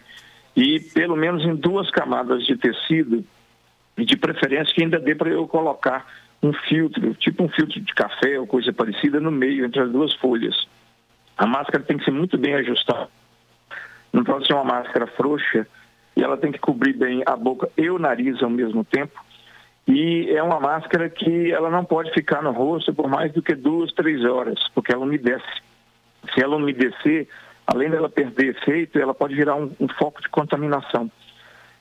e pelo menos em duas camadas de tecido, e de preferência que ainda dê para eu colocar um filtro, tipo um filtro de café ou coisa parecida, no meio, entre as duas folhas. A máscara tem que ser muito bem ajustada. Não pode ser uma máscara frouxa e ela tem que cobrir bem a boca e o nariz ao mesmo tempo. E é uma máscara que ela não pode ficar no rosto por mais do que duas, três horas, porque ela umedece. Se ela umedecer, além dela perder efeito, ela pode virar um, um foco de contaminação.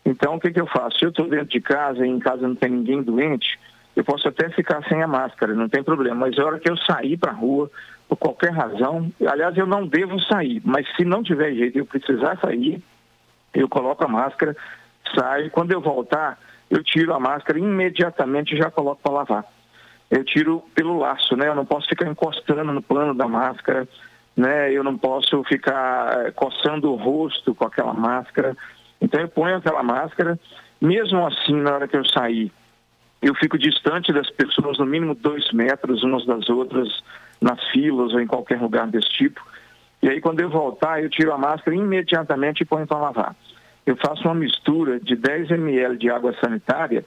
Então, o que, que eu faço? Se eu estou dentro de casa e em casa não tem ninguém doente, eu posso até ficar sem a máscara, não tem problema. Mas a hora que eu sair para a rua, por qualquer razão, aliás, eu não devo sair, mas se não tiver jeito e eu precisar sair, eu coloco a máscara, saio. Quando eu voltar, eu tiro a máscara imediatamente e já coloco para lavar. Eu tiro pelo laço, né? Eu não posso ficar encostando no pano da máscara, né? Eu não posso ficar eh, coçando o rosto com aquela máscara. Então eu ponho aquela máscara, mesmo assim, na hora que eu sair, eu fico distante das pessoas, no mínimo dois metros umas das outras, nas filas ou em qualquer lugar desse tipo. E aí, quando eu voltar, eu tiro a máscara imediatamente e ponho para lavar. Eu faço uma mistura de 10 ml de água sanitária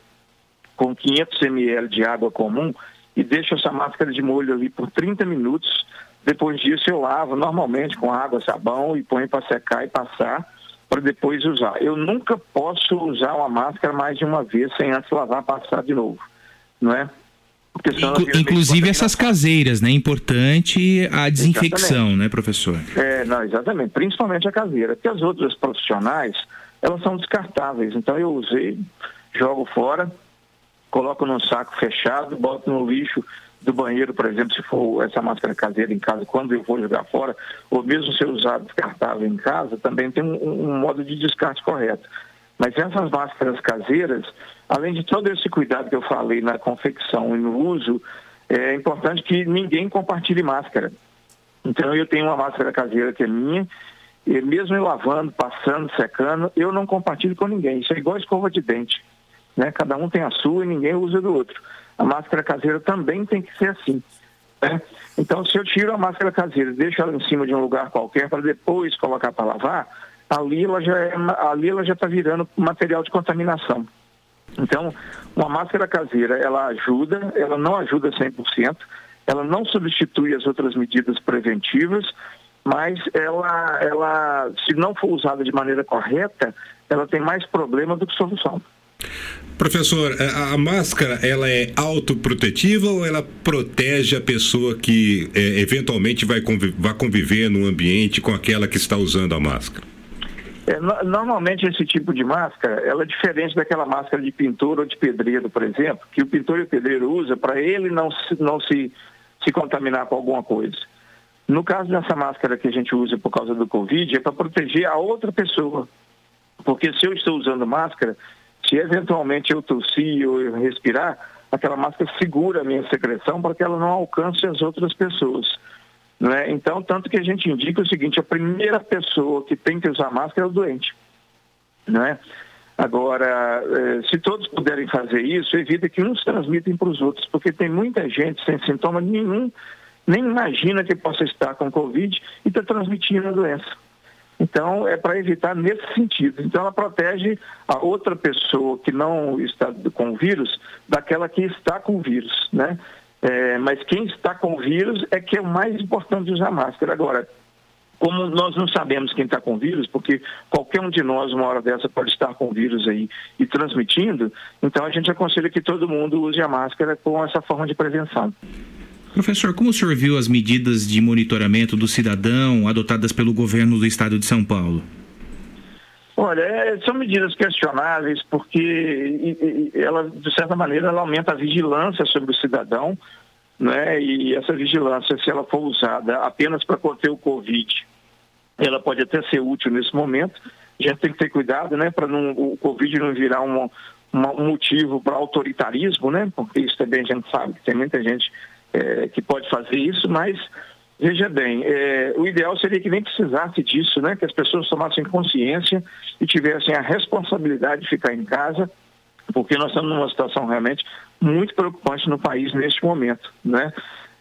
com 500 ml de água comum e deixo essa máscara de molho ali por 30 minutos. Depois disso, eu lavo normalmente com água, sabão e ponho para secar e passar para depois usar. Eu nunca posso usar uma máscara mais de uma vez sem antes lavar, passar de novo, não é? Inclu- Inclusive essas caseiras, né? Importante a desinfecção, né, professor? É, não, exatamente. Principalmente a caseira. Porque as outras profissionais, elas são descartáveis. Então eu usei, jogo fora, coloco num saco fechado, boto no lixo do banheiro, por exemplo, se for essa máscara caseira em casa, quando eu vou jogar fora, ou mesmo se eu usar descartável em casa, também tem um, um modo de descarte correto. Mas essas máscaras caseiras, além de todo esse cuidado que eu falei na confecção e no uso, é importante que ninguém compartilhe máscara. Então eu tenho uma máscara caseira que é minha e mesmo eu lavando, passando, secando, eu não compartilho com ninguém. Isso é igual escova de dente. Né? Cada um tem a sua e ninguém usa do outro. A máscara caseira também tem que ser assim. Né? Então, se eu tiro a máscara caseira e deixo ela em cima de um lugar qualquer para depois colocar para lavar, ali ela já é, ali ela já está virando material de contaminação. Então, uma máscara caseira, ela ajuda, ela não ajuda 100%, ela não substitui as outras medidas preventivas, mas ela, ela, se não for usada de maneira correta, ela tem mais problema do que solução. Professor, a, a máscara ela é autoprotetiva ou ela protege a pessoa que é, eventualmente vai, conviver, vai conviver no ambiente com aquela que está usando a máscara? É, no, normalmente esse tipo de máscara, ela é diferente daquela máscara de pintor ou de pedreiro, por exemplo, que o pintor e o pedreiro usa para ele não, se, não se, se contaminar com alguma coisa. No caso dessa máscara que a gente usa por causa do Covid, é para proteger a outra pessoa. Porque se eu estou usando máscara, se eventualmente eu tossir ou eu respirar, aquela máscara segura a minha secreção para que ela não alcance as outras pessoas. Né? Então, tanto que a gente indica o seguinte, a primeira pessoa que tem que usar máscara é o doente. Né? Agora, eh, se todos puderem fazer isso, evita que uns transmitem para os outros, porque tem muita gente sem sintoma nenhum nem imagina que possa estar com Covid e está transmitindo a doença. Então, é para evitar nesse sentido. Então, ela protege a outra pessoa que não está com o vírus daquela que está com o vírus, né? É, mas quem está com o vírus é que é o mais importante usar máscara. Agora, como nós não sabemos quem está com vírus, porque qualquer um de nós, uma hora dessa, pode estar com vírus aí e transmitindo, então a gente aconselha que todo mundo use a máscara com essa forma de prevenção. Professor, como o senhor viu as medidas de monitoramento do cidadão adotadas pelo governo do estado de São Paulo? Olha, é, são medidas questionáveis porque ela, de certa maneira, ela aumenta a vigilância sobre o cidadão, né? E essa vigilância, se ela for usada apenas para conter o Covid, ela pode até ser útil nesse momento. A gente tem que ter cuidado, né, para o Covid não virar um, motivo para autoritarismo, né? Porque isso também a gente sabe que tem muita gente é, que pode fazer isso, mas veja bem, é, o ideal seria que nem precisasse disso, né? Que as pessoas tomassem consciência e tivessem a responsabilidade de ficar em casa, porque nós estamos numa situação realmente muito preocupante no país neste momento, né?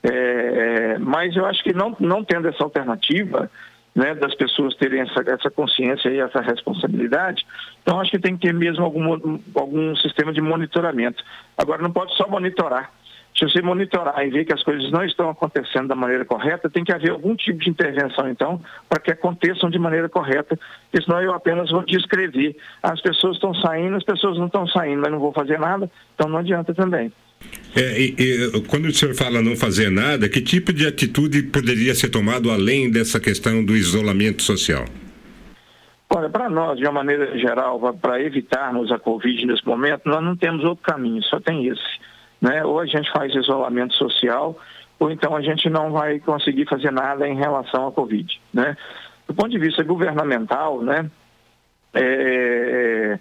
É, mas eu acho que não, não tendo essa alternativa, né, das pessoas terem essa, essa consciência e essa responsabilidade, então acho que tem que ter mesmo algum, algum sistema de monitoramento. Agora, não pode só monitorar. Se você monitorar e ver que as coisas não estão acontecendo da maneira correta, tem que haver algum tipo de intervenção, então, para que aconteçam de maneira correta, porque senão eu apenas vou descrever. As pessoas estão saindo, as pessoas não estão saindo, mas não vou fazer nada, então não adianta também. É, e, e, quando o senhor fala não fazer nada, que tipo de atitude poderia ser tomado além dessa questão do isolamento social? Olha, para nós, de uma maneira geral, para evitarmos a Covid nesse momento, nós não temos outro caminho, só tem esse né? Ou a gente faz isolamento social, ou então a gente não vai conseguir fazer nada em relação à Covid, né? Do ponto de vista governamental, né? É,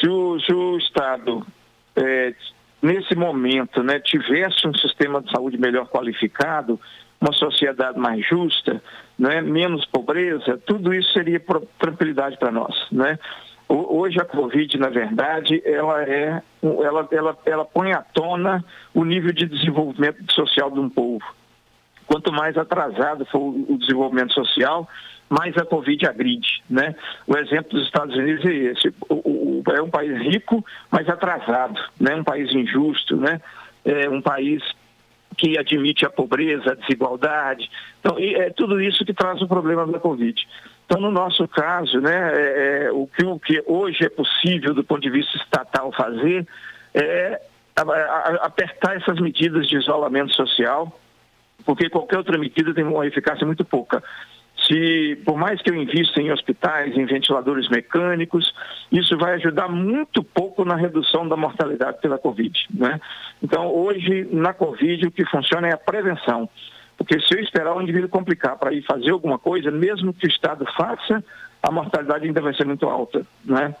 se, o, se o Estado, é, nesse momento, né, tivesse um sistema de saúde melhor qualificado, uma sociedade mais justa, né, menos pobreza, tudo isso seria tranquilidade para nós, né? Hoje a Covid, na verdade, ela, é, ela, ela, ela põe à tona o nível de desenvolvimento social de um povo. Quanto mais atrasado for o desenvolvimento social, mais a Covid agride. Né? O exemplo dos Estados Unidos é esse. O, o, é um país rico, mas atrasado, né? um país injusto, né? é um país que admite a pobreza, a desigualdade. Então, é tudo isso que traz o problema da Covid. Então, no nosso caso, né, é, é, o, que, o que hoje é possível do ponto de vista estatal fazer é apertar essas medidas de isolamento social, porque qualquer outra medida tem uma eficácia muito pouca. Se, por mais que eu invista em hospitais, em ventiladores mecânicos, isso vai ajudar muito pouco na redução da mortalidade pela Covid. Né? Então, hoje, na Covid, o que funciona é a prevenção. Porque se eu esperar o indivíduo complicar para ir fazer alguma coisa, mesmo que o Estado faça, a mortalidade ainda vai ser muito alta, né?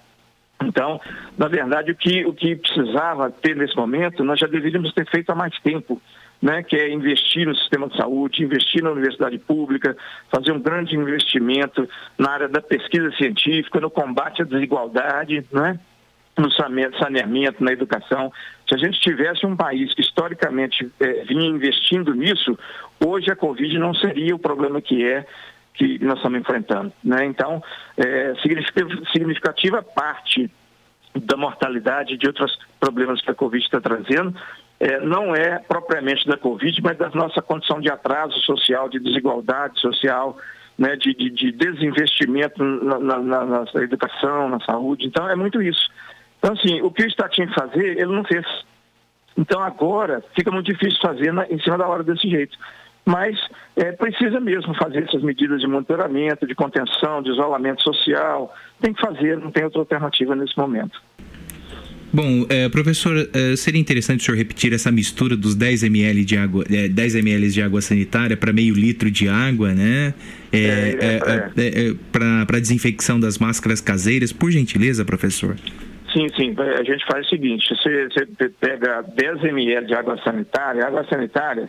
Então, na verdade, o que, o que precisava ter nesse momento, nós já deveríamos ter feito há mais tempo. Né, que é investir no sistema de saúde, investir na universidade pública, fazer um grande investimento na área da pesquisa científica, no combate à desigualdade, né, no saneamento, na educação. Se a gente tivesse um país que historicamente eh, vinha investindo nisso, hoje a Covid não seria o problema que é que nós estamos enfrentando. Né? Então, é, significativa parte da mortalidade de outros problemas que a Covid está trazendo é, não é propriamente da Covid, mas da nossa condição de atraso social, de desigualdade social, né, de, de, de desinvestimento na, na, na, na, educação, na saúde. Então, é muito isso. Então, assim, o que o Estado tinha que fazer, ele não fez. Então, agora, fica muito difícil fazer em cima da hora desse jeito mas é, precisa mesmo fazer essas medidas de monitoramento, de contenção, de isolamento social. Tem que fazer, não tem outra alternativa nesse momento. Bom, é, professor, é, seria interessante o senhor repetir essa mistura dos 10 ml de água, é, 10 ml de água sanitária para meio litro de água, né? para desinfecção das máscaras caseiras, por gentileza, professor. Sim, sim. A gente faz o seguinte: você, você pega 10 ml de água sanitária, água sanitária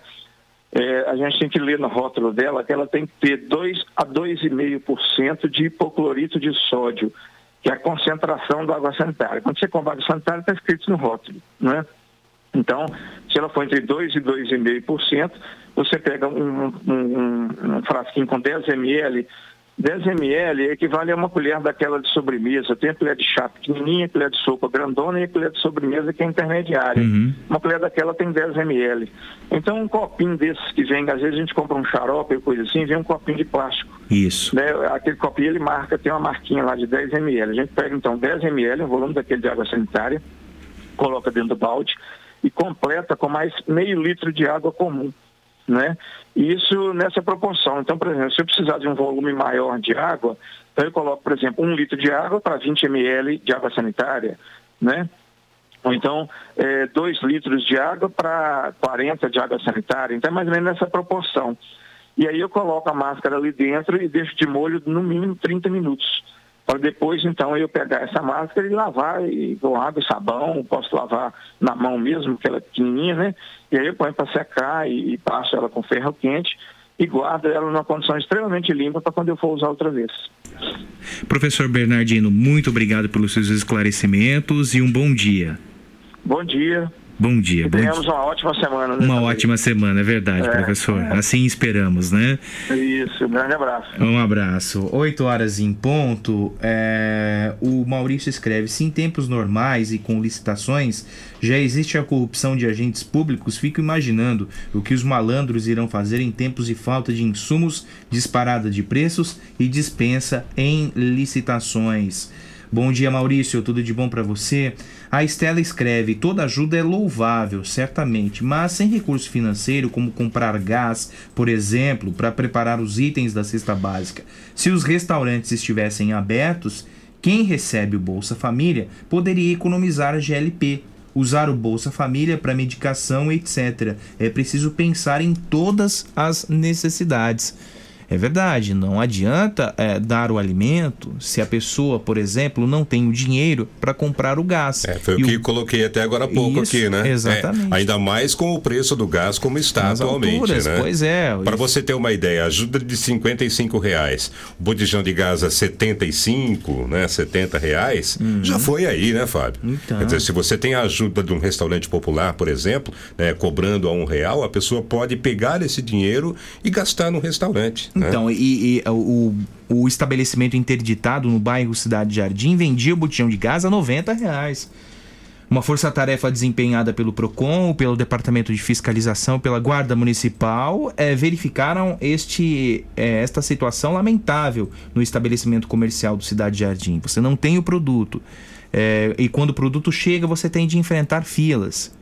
é, a gente tem que ler no rótulo dela que ela tem que ter 2 a 2,5% de hipoclorito de sódio, que é a concentração da água sanitária. Quando você compra água sanitária, está escrito no rótulo, né? Então, se ela for entre 2 e 2,5%, você pega um, um, um, frasquinho com 10 ml 10 ml equivale a uma colher daquela de sobremesa. Tem a colher de chá pequenininha, a colher de sopa grandona e a colher de sobremesa que é intermediária. Uhum. Uma colher daquela tem 10 ml. Então, um copinho desses que vem, às vezes a gente compra um xarope ou coisa assim, vem um copinho de plástico. Isso. Né? Aquele copinho ele marca, tem uma marquinha lá de 10 ml. A gente pega então 10 ml, o volume daquele de água sanitária, coloca dentro do balde e completa com mais meio litro de água comum né? Isso nessa proporção. Então, por exemplo, se eu precisar de um volume maior de água, então eu coloco, por exemplo, um litro de água para 20 ml de água sanitária, né? Ou então, é, dois litros de água para 40 de água sanitária. Então, é mais ou menos nessa proporção. E aí eu coloco a máscara ali dentro e deixo de molho no mínimo 30 minutos para depois então eu pegar essa máscara e lavar e, com água e sabão, posso lavar na mão mesmo, que ela é pequenininha, né? E aí eu ponho para secar e, e, passo ela com ferro quente e guardo ela numa condição extremamente limpa para quando eu for usar outra vez. Professor Bernardino, muito obrigado pelos seus esclarecimentos e um bom dia. Bom dia. Bom dia. tenhamos uma ótima semana. Né, uma ótima semana, é verdade, é, professor. Assim esperamos, né? Isso, um grande abraço. Um abraço. Oito horas em ponto. É... O Maurício escreve: se em tempos normais e com licitações já existe a corrupção de agentes públicos, fico imaginando o que os malandros irão fazer em tempos de falta de insumos, disparada de preços e dispensa em licitações. Bom dia, Maurício. Tudo de bom para você? A Estela escreve: toda ajuda é louvável, certamente, mas sem recurso financeiro, como comprar gás, por exemplo, para preparar os itens da cesta básica. Se os restaurantes estivessem abertos, quem recebe o Bolsa Família poderia economizar a GLP, usar o Bolsa Família para medicação, etc. É preciso pensar em todas as necessidades. É verdade, não adianta é, dar o alimento se a pessoa, por exemplo, não tem o dinheiro para comprar o gás. É, foi e o que o... coloquei até agora há pouco Isso, aqui, né? Exatamente. É, ainda mais com o preço do gás como está Nas atualmente, alturas, né? Pois é. Para você ter uma ideia, ajuda de 55 reais, o botijão de gás a 75, né? 70 reais, uhum. já foi aí, né, Fábio? Então. Quer dizer, se você tem a ajuda de um restaurante popular, por exemplo, né, cobrando a um real, a pessoa pode pegar esse dinheiro e gastar no restaurante. Né? Então, e, e o, o estabelecimento interditado no bairro Cidade Jardim vendia o botijão de gás a 90 reais. Uma força-tarefa desempenhada pelo PROCON, pelo Departamento de Fiscalização, pela Guarda Municipal, é, verificaram este, é, esta situação lamentável no estabelecimento comercial do Cidade Jardim. Você não tem o produto. É, e quando o produto chega, você tem de enfrentar filas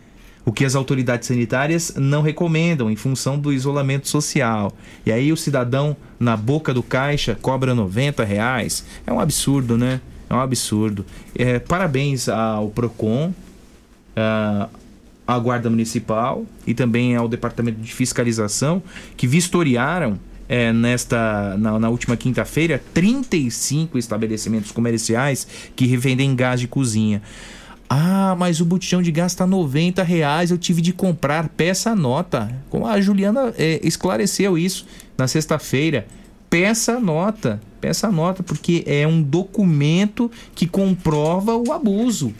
o que as autoridades sanitárias não recomendam em função do isolamento social. E aí o cidadão na boca do caixa cobra 90 reais. É um absurdo, né? É um absurdo. É, parabéns ao PROCON, à Guarda Municipal e também ao Departamento de Fiscalização que vistoriaram é, nesta na, na última quinta-feira 35 estabelecimentos comerciais que revendem gás de cozinha. Ah, mas o botijão de gás está 90 reais, eu tive de comprar peça nota. Como a Juliana é, esclareceu isso na sexta-feira. Peça nota, peça nota, porque é um documento que comprova o abuso.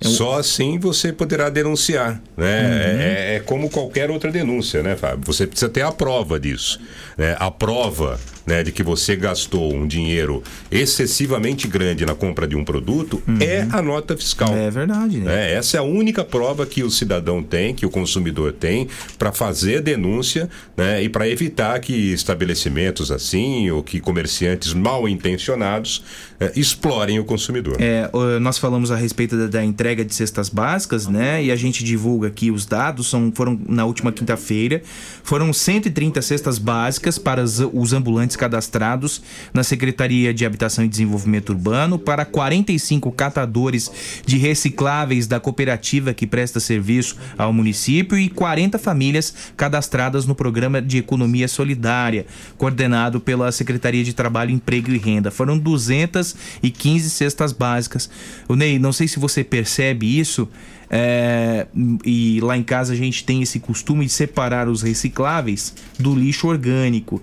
Só assim você poderá denunciar, né? Uhum. É, é como qualquer outra denúncia, né, Fábio? Você precisa ter a prova disso, né? A prova, né, de que você gastou um dinheiro excessivamente grande na compra de um produto é a nota fiscal. É verdade, né? É, essa é a única prova que o cidadão tem, que o consumidor tem, para fazer a denúncia né, e para evitar que estabelecimentos assim ou que comerciantes mal intencionados eh, explorem o consumidor. É, nós falamos a respeito da, da entrega de cestas básicas, né? E a gente divulga aqui os dados, são, foram na última quinta-feira, foram 130 cestas básicas para os, os cadastrados na Secretaria de Habitação e Desenvolvimento Urbano, para 45 catadores de recicláveis da cooperativa que presta serviço ao município e 40 famílias cadastradas no programa de economia solidária, coordenado pela Secretaria de Trabalho, Emprego e Renda. Foram 215 cestas básicas. O Ney, não sei se você percebe isso. é, e lá em casa a gente tem esse costume de separar os recicláveis do lixo orgânico.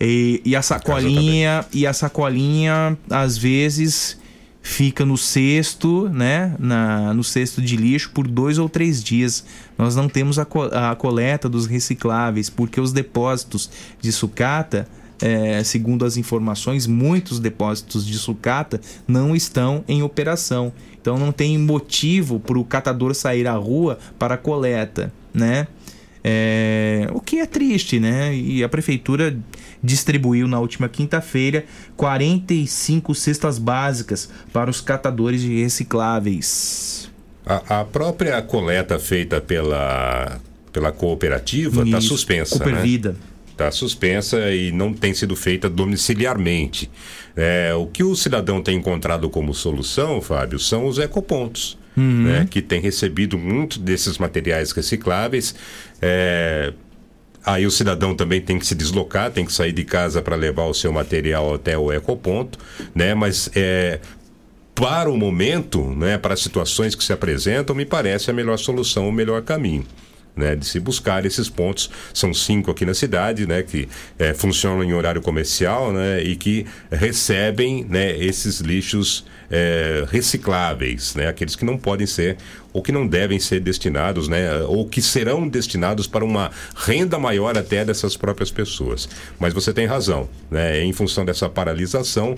E, e a sacolinha, e a sacolinha às vezes fica no cesto, né, na, no cesto de lixo por dois ou três dias. Nós não temos a, co- a coleta dos recicláveis porque os depósitos de sucata, é, segundo as informações, muitos depósitos de sucata não estão em operação. Então não tem motivo para o catador sair à rua para a coleta, né? É, o que é triste, né? E a prefeitura distribuiu na última quinta-feira 45 cestas básicas para os catadores de recicláveis. A, a própria coleta feita pela, pela cooperativa está suspensa. Coopervida. Está suspensa e não tem sido feita domiciliarmente. É, o que o cidadão tem encontrado como solução, Fábio, são os ecopontos. Uhum. né, que tem recebido muito desses materiais recicláveis. É, Aí o cidadão também tem que se deslocar, tem que sair de casa para levar o seu material até o ecoponto, né? Mas é, para o momento, né, para as situações que se apresentam, me parece a melhor solução, o melhor caminho. Né, de se buscar esses pontos, são cinco aqui na cidade, né, que eh, funcionam em horário comercial, né, e que recebem, né, esses lixos eh, recicláveis, né, aqueles que não podem ser ou que não devem ser destinados, né, ou que serão destinados para uma renda maior até dessas próprias pessoas. Mas você tem razão, né, em função dessa paralisação,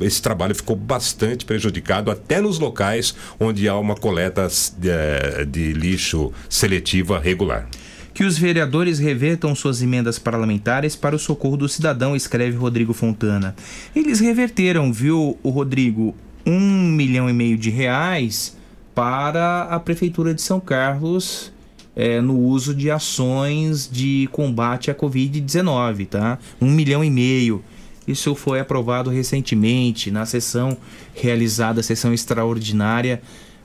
esse trabalho ficou bastante prejudicado até nos locais onde há uma coleta eh, de lixo seletiva regular. Que os vereadores revertam suas emendas parlamentares para o socorro do cidadão, escreve Rodrigo Fontana. Eles reverteram, viu, o Rodrigo, um milhão e meio de reais para a Prefeitura de São Carlos eh, no uso de ações de combate à Covid-19, tá? Um milhão e meio. Isso foi aprovado recentemente na sessão realizada, sessão extraordinária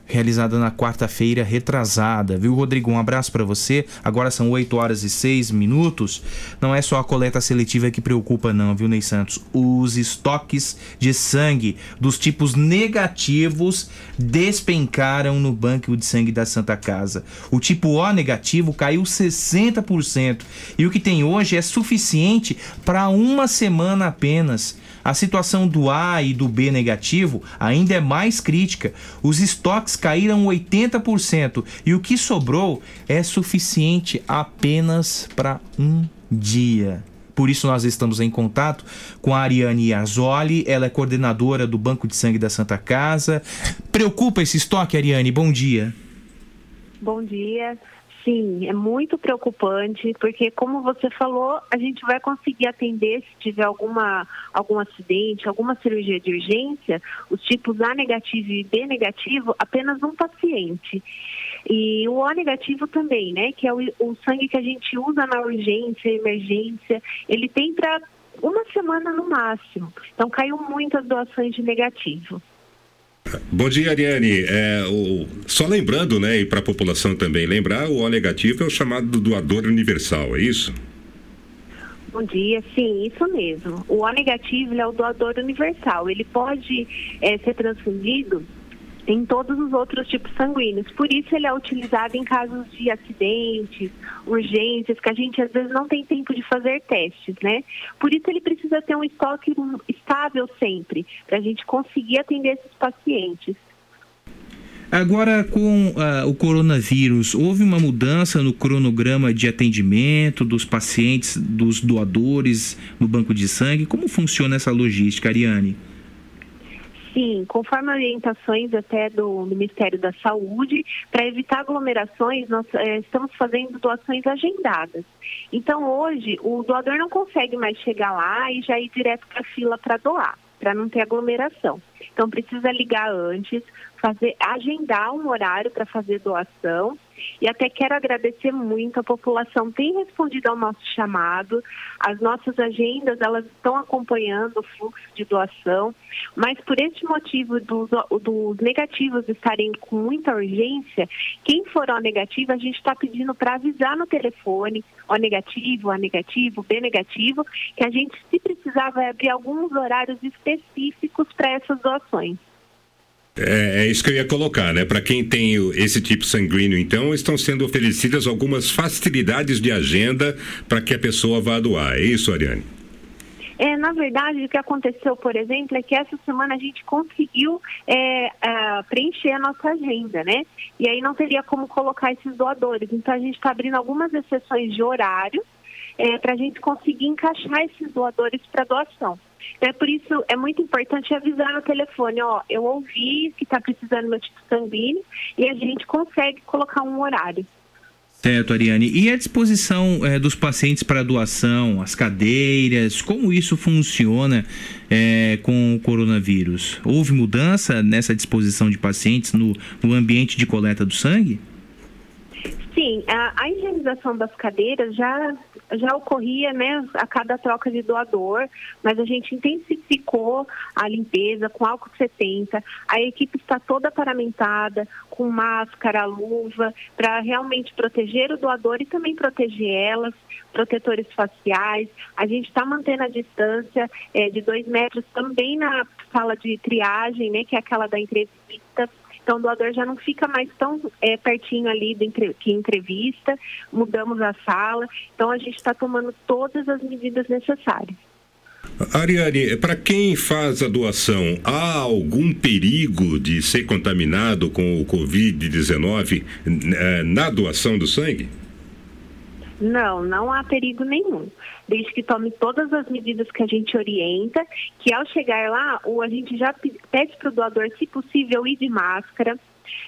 realizada na quarta-feira retrasada, viu, Rodrigo? Um abraço para você. Agora são 8 horas e 6 minutos. Não é só a coleta seletiva que preocupa, não, viu, Ney Santos? Os estoques de sangue dos tipos negativos despencaram no banco de sangue da Santa Casa. O tipo O negativo caiu 60% e o que tem hoje é suficiente para uma semana apenas. A situação do A e do B negativo ainda é mais crítica. Os estoques caíram 80% e o que sobrou é suficiente apenas para um dia. Por isso nós estamos em contato com a Ariane Arzoli, ela é coordenadora do Banco de Sangue da Santa Casa. Preocupa esse estoque, Ariane? Bom dia. Bom dia. Sim, é muito preocupante, porque como você falou, a gente vai conseguir atender se tiver alguma, algum acidente, alguma cirurgia de urgência, os tipos A negativo e B negativo, apenas um paciente. E o O negativo também, né? Que é o, o sangue que a gente usa na urgência, emergência, ele tem para uma semana no máximo. Então caiu muitas doações de negativo. Bom dia, Ariane. É, o- só lembrando, né, e para a população também lembrar, o O negativo é o chamado doador universal, é isso? Bom dia, sim, isso mesmo. O O negativo é o doador universal. Ele pode é, ser transfundido em todos os outros tipos sanguíneos. Por isso ele é utilizado em casos de acidentes, urgências, que a gente às vezes não tem tempo de fazer testes, né? Por isso ele precisa ter um estoque estável sempre, para a gente conseguir atender esses pacientes. Agora, com uh, o coronavírus, houve uma mudança no cronograma de atendimento dos pacientes, dos doadores no banco de sangue? Como funciona essa logística, Ariane? Sim, conforme orientações até do Ministério da Saúde, para evitar aglomerações, nós é, estamos fazendo doações agendadas. Então, hoje, o doador não consegue mais chegar lá e já ir direto para a fila para doar, para não ter aglomeração. Então, precisa ligar antes, fazer, agendar um horário para fazer doação. E até quero agradecer muito, a população tem respondido ao nosso chamado, as nossas agendas elas estão acompanhando o fluxo de doação, mas por esse motivo dos, dos negativos estarem com muita urgência, quem for O negativo, a gente está pedindo para avisar no telefone, O negativo, A negativo, B negativo, que a gente, se precisar, vai abrir alguns horários específicos para essas doações. É, é, isso que eu ia colocar, né? Para quem tem esse tipo sanguíneo, então, estão sendo oferecidas algumas facilidades de agenda para que a pessoa vá doar. É isso, Ariane? É, na verdade, o que aconteceu, por exemplo, é que essa semana a gente conseguiu é, é, preencher a nossa agenda, né? E aí não teria como colocar esses doadores. Então a gente está abrindo algumas exceções de horário é, para a gente conseguir encaixar esses doadores para doação. É por isso é muito importante avisar no telefone, ó, eu ouvi que está precisando meu tipo sanguíneo e a gente consegue colocar um horário. Certo, Ariane. E a disposição é, dos pacientes para doação, as cadeiras, como isso funciona é, com o coronavírus? Houve mudança nessa disposição de pacientes no, no ambiente de coleta do sangue? Sim, a, a higienização das cadeiras já, já ocorria né, a cada troca de doador, mas a gente intensificou a limpeza com álcool 70. A equipe está toda paramentada, com máscara, luva, para realmente proteger o doador e também proteger elas, protetores faciais. A gente está mantendo a distância é, de dois metros também na sala de triagem, né, que é aquela da entrevista então, o doador já não fica mais tão é, pertinho ali entre, que entrevista, mudamos a sala. Então, a gente está tomando todas as medidas necessárias. Ariane, para quem faz a doação, há algum perigo de ser contaminado com o Covid-19 eh, na doação do sangue? Não, não há perigo nenhum. Desde que tome todas as medidas que a gente orienta, que ao chegar lá, o, a gente já pede para o doador, se possível, ir de máscara.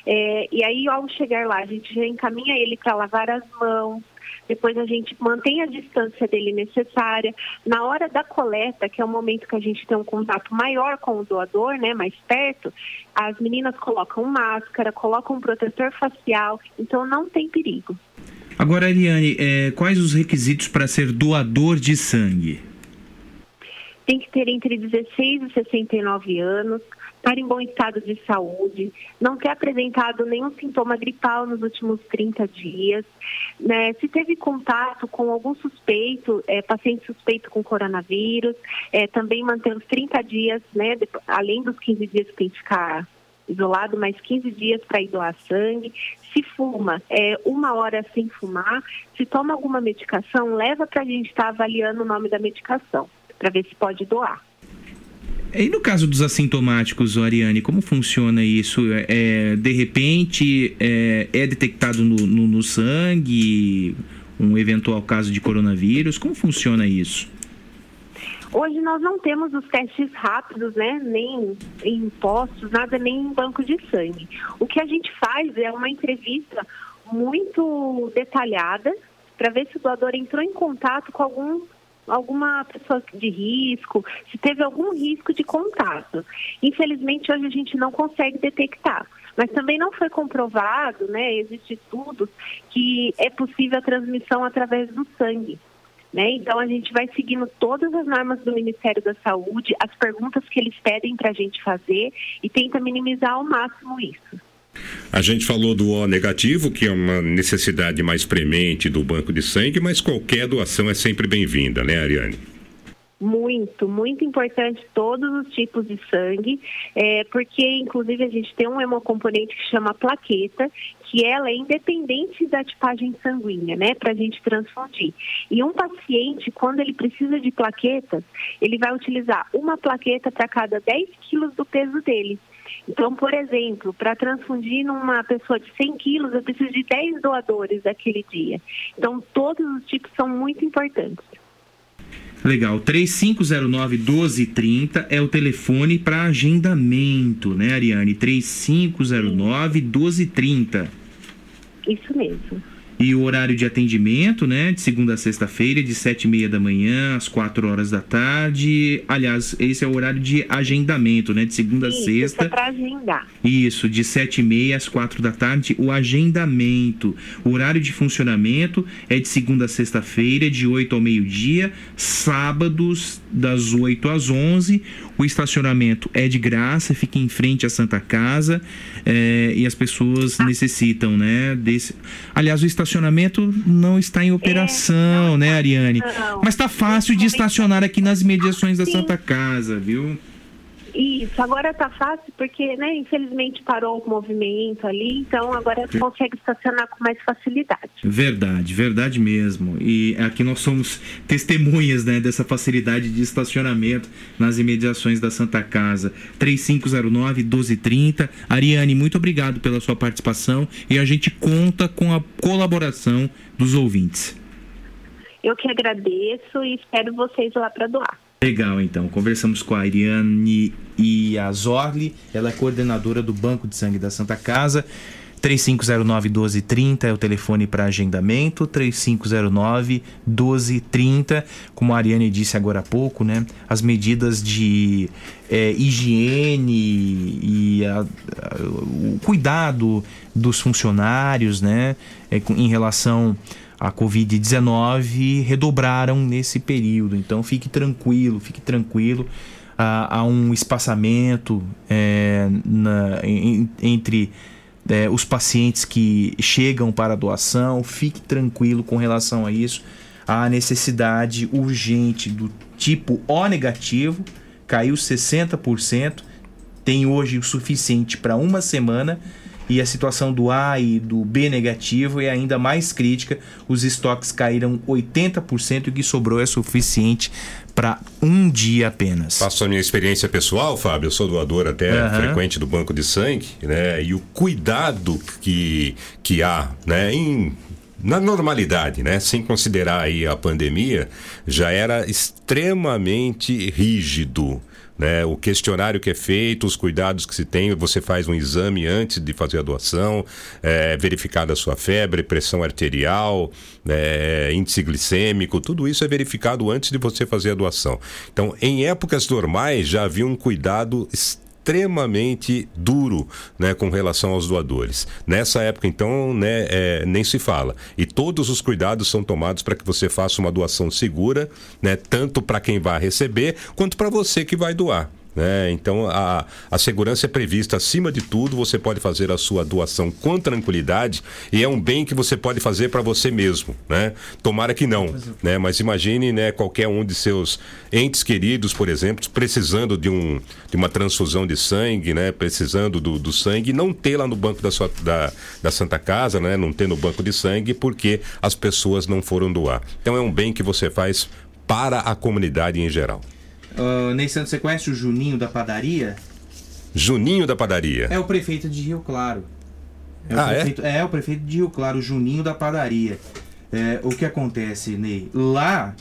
É, e aí, ao chegar lá, a gente já encaminha ele para lavar as mãos, depois a gente mantém a distância dele necessária. Na hora da coleta, que é o momento que a gente tem um contato maior com o doador, né, mais perto, as meninas colocam máscara, colocam um protetor facial, então não tem perigo. Agora, Ariane, é, quais os requisitos para ser doador de sangue? Tem que ter entre 16 e 69 anos, estar em bom estado de saúde, não ter apresentado nenhum sintoma gripal nos últimos 30 dias, né? se teve contato com algum suspeito, é, paciente suspeito com coronavírus, é, também manter os 30 dias, né, além dos 15 dias que tem que ficar isolado mais 15 dias para ir doar sangue. Se fuma, é, uma hora sem fumar. Se toma alguma medicação, leva para a gente estar tá avaliando o nome da medicação, para ver se pode doar. E no caso dos assintomáticos, Ariane, como funciona isso? É, de repente é, é detectado no, no, no sangue um eventual caso de coronavírus? Como funciona isso? Hoje nós não temos os testes rápidos, né? Nem em postos, nada, nem em banco de sangue. O que a gente faz é uma entrevista muito detalhada para ver se o doador entrou em contato com algum alguma pessoa de risco, se teve algum risco de contato. Infelizmente, hoje a gente não consegue detectar. Mas também não foi comprovado, né? Existem estudos que é possível a transmissão através do sangue. Né? Então, a gente vai seguindo todas as normas do Ministério da Saúde, as perguntas que eles pedem para a gente fazer e tenta minimizar ao máximo isso. A gente falou do O negativo, que é uma necessidade mais premente do banco de sangue, mas qualquer doação é sempre bem-vinda, né, Ariane? Muito, muito importante todos os tipos de sangue, é, porque inclusive a gente tem um hemocomponente que chama plaqueta, que ela é independente da tipagem sanguínea, né, para a gente transfundir. E um paciente, quando ele precisa de plaquetas, ele vai utilizar uma plaqueta para cada 10 quilos do peso dele. Então, por exemplo, para transfundir numa pessoa de 100 quilos, eu preciso de 10 doadores daquele dia. Então, todos os tipos são muito importantes. Legal, 3509-1230 é o telefone para agendamento, né, Ariane? 3509-1230. Isso mesmo. E o horário de atendimento, né? De segunda a sexta-feira, de sete e meia da manhã às quatro horas da tarde. Aliás, esse é o horário de agendamento, né? De segunda Isso, a sexta. é para agendar. Isso, de sete e meia às quatro da tarde, o agendamento. O horário de funcionamento é de segunda a sexta-feira, de 8 ao meio-dia, sábados das 8 às 11. O estacionamento é de graça, fica em frente à Santa Casa eh, e as pessoas necessitam, né? Desse... Aliás, o estacionamento não está em operação, né, Ariane? Mas tá fácil de estacionar aqui nas mediações da Santa Casa, viu? Isso, agora tá fácil porque, né, infelizmente parou o movimento ali, então agora você consegue estacionar com mais facilidade. Verdade, verdade mesmo. E aqui nós somos testemunhas né, dessa facilidade de estacionamento nas imediações da Santa Casa. 3509-1230. Ariane, muito obrigado pela sua participação e a gente conta com a colaboração dos ouvintes. Eu que agradeço e espero vocês lá para doar. Legal, então. Conversamos com a Ariane Iazorli, ela é coordenadora do Banco de Sangue da Santa Casa. 3509-1230 é o telefone para agendamento, 3509-1230. Como a Ariane disse agora há pouco, né? As medidas de é, higiene e a- a- o cuidado dos funcionários, né? É, em relação à Covid-19 redobraram nesse período. Então fique tranquilo, fique tranquilo. Há, há um espaçamento é, na- em- entre é, os pacientes que chegam para a doação. Fique tranquilo com relação a isso. Há necessidade urgente do tipo O negativo, caiu 60%, tem hoje o suficiente para uma semana. E a situação do A e do B negativo é ainda mais crítica. Os estoques caíram 80% e o que sobrou é suficiente para um dia apenas. Passo a minha experiência pessoal, Fábio. Eu sou doador até Aham. frequente do banco de sangue, né? E o cuidado que, que há, né? Em, na normalidade, né? Sem considerar aí a pandemia, já era extremamente rígido. Né, o questionário que é feito, os cuidados que se tem, você faz um exame antes de fazer a doação, é, verificada a sua febre, pressão arterial, é, índice glicêmico, tudo isso é verificado antes de você fazer a doação. Então, em épocas normais já havia um cuidado extremamente duro né, com relação aos doadores. Nessa época, então, né, é, nem se fala. E todos os cuidados são tomados para que você faça uma doação segura, né, tanto para quem vai receber quanto para você que vai doar. Né? Então a, a segurança é prevista acima de tudo. Você pode fazer a sua doação com tranquilidade e é um bem que você pode fazer para você mesmo, né? Tomara que não, né? Mas imagine, né? Qualquer um de seus entes queridos, por exemplo, precisando de um de uma transfusão de sangue, né? Precisando do, do sangue, não ter lá no banco da sua da, da Santa Casa, né? Não ter no banco de sangue porque as pessoas não foram doar. Então é um bem que você faz para a comunidade em geral. Uh, Ney Santos, você conhece o Juninho da padaria? Juninho da padaria. É o prefeito de Rio Claro. É o Ah, é? prefeito, é? o prefeito de Rio Claro, Juninho da padaria. É, o que acontece, Ney? Lá,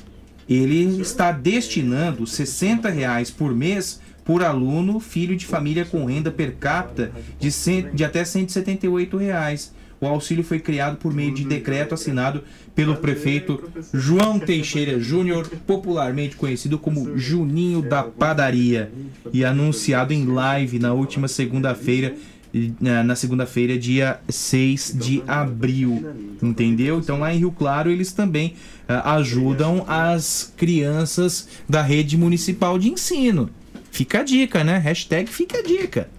ele está destinando 60 reais por mês por aluno, filho de família com renda per capita de, cem- de até 178 reais. O auxílio foi criado por meio de decreto assinado pelo prefeito João Teixeira Júnior, popularmente conhecido como Juninho da Padaria, e anunciado em live na última segunda-feira, e, na segunda-feira, dia 6 de abril. Entendeu? Então lá em Rio Claro eles também ah, ajudam as crianças da rede municipal de ensino. Fica a dica, né? Hashtag fica a dica.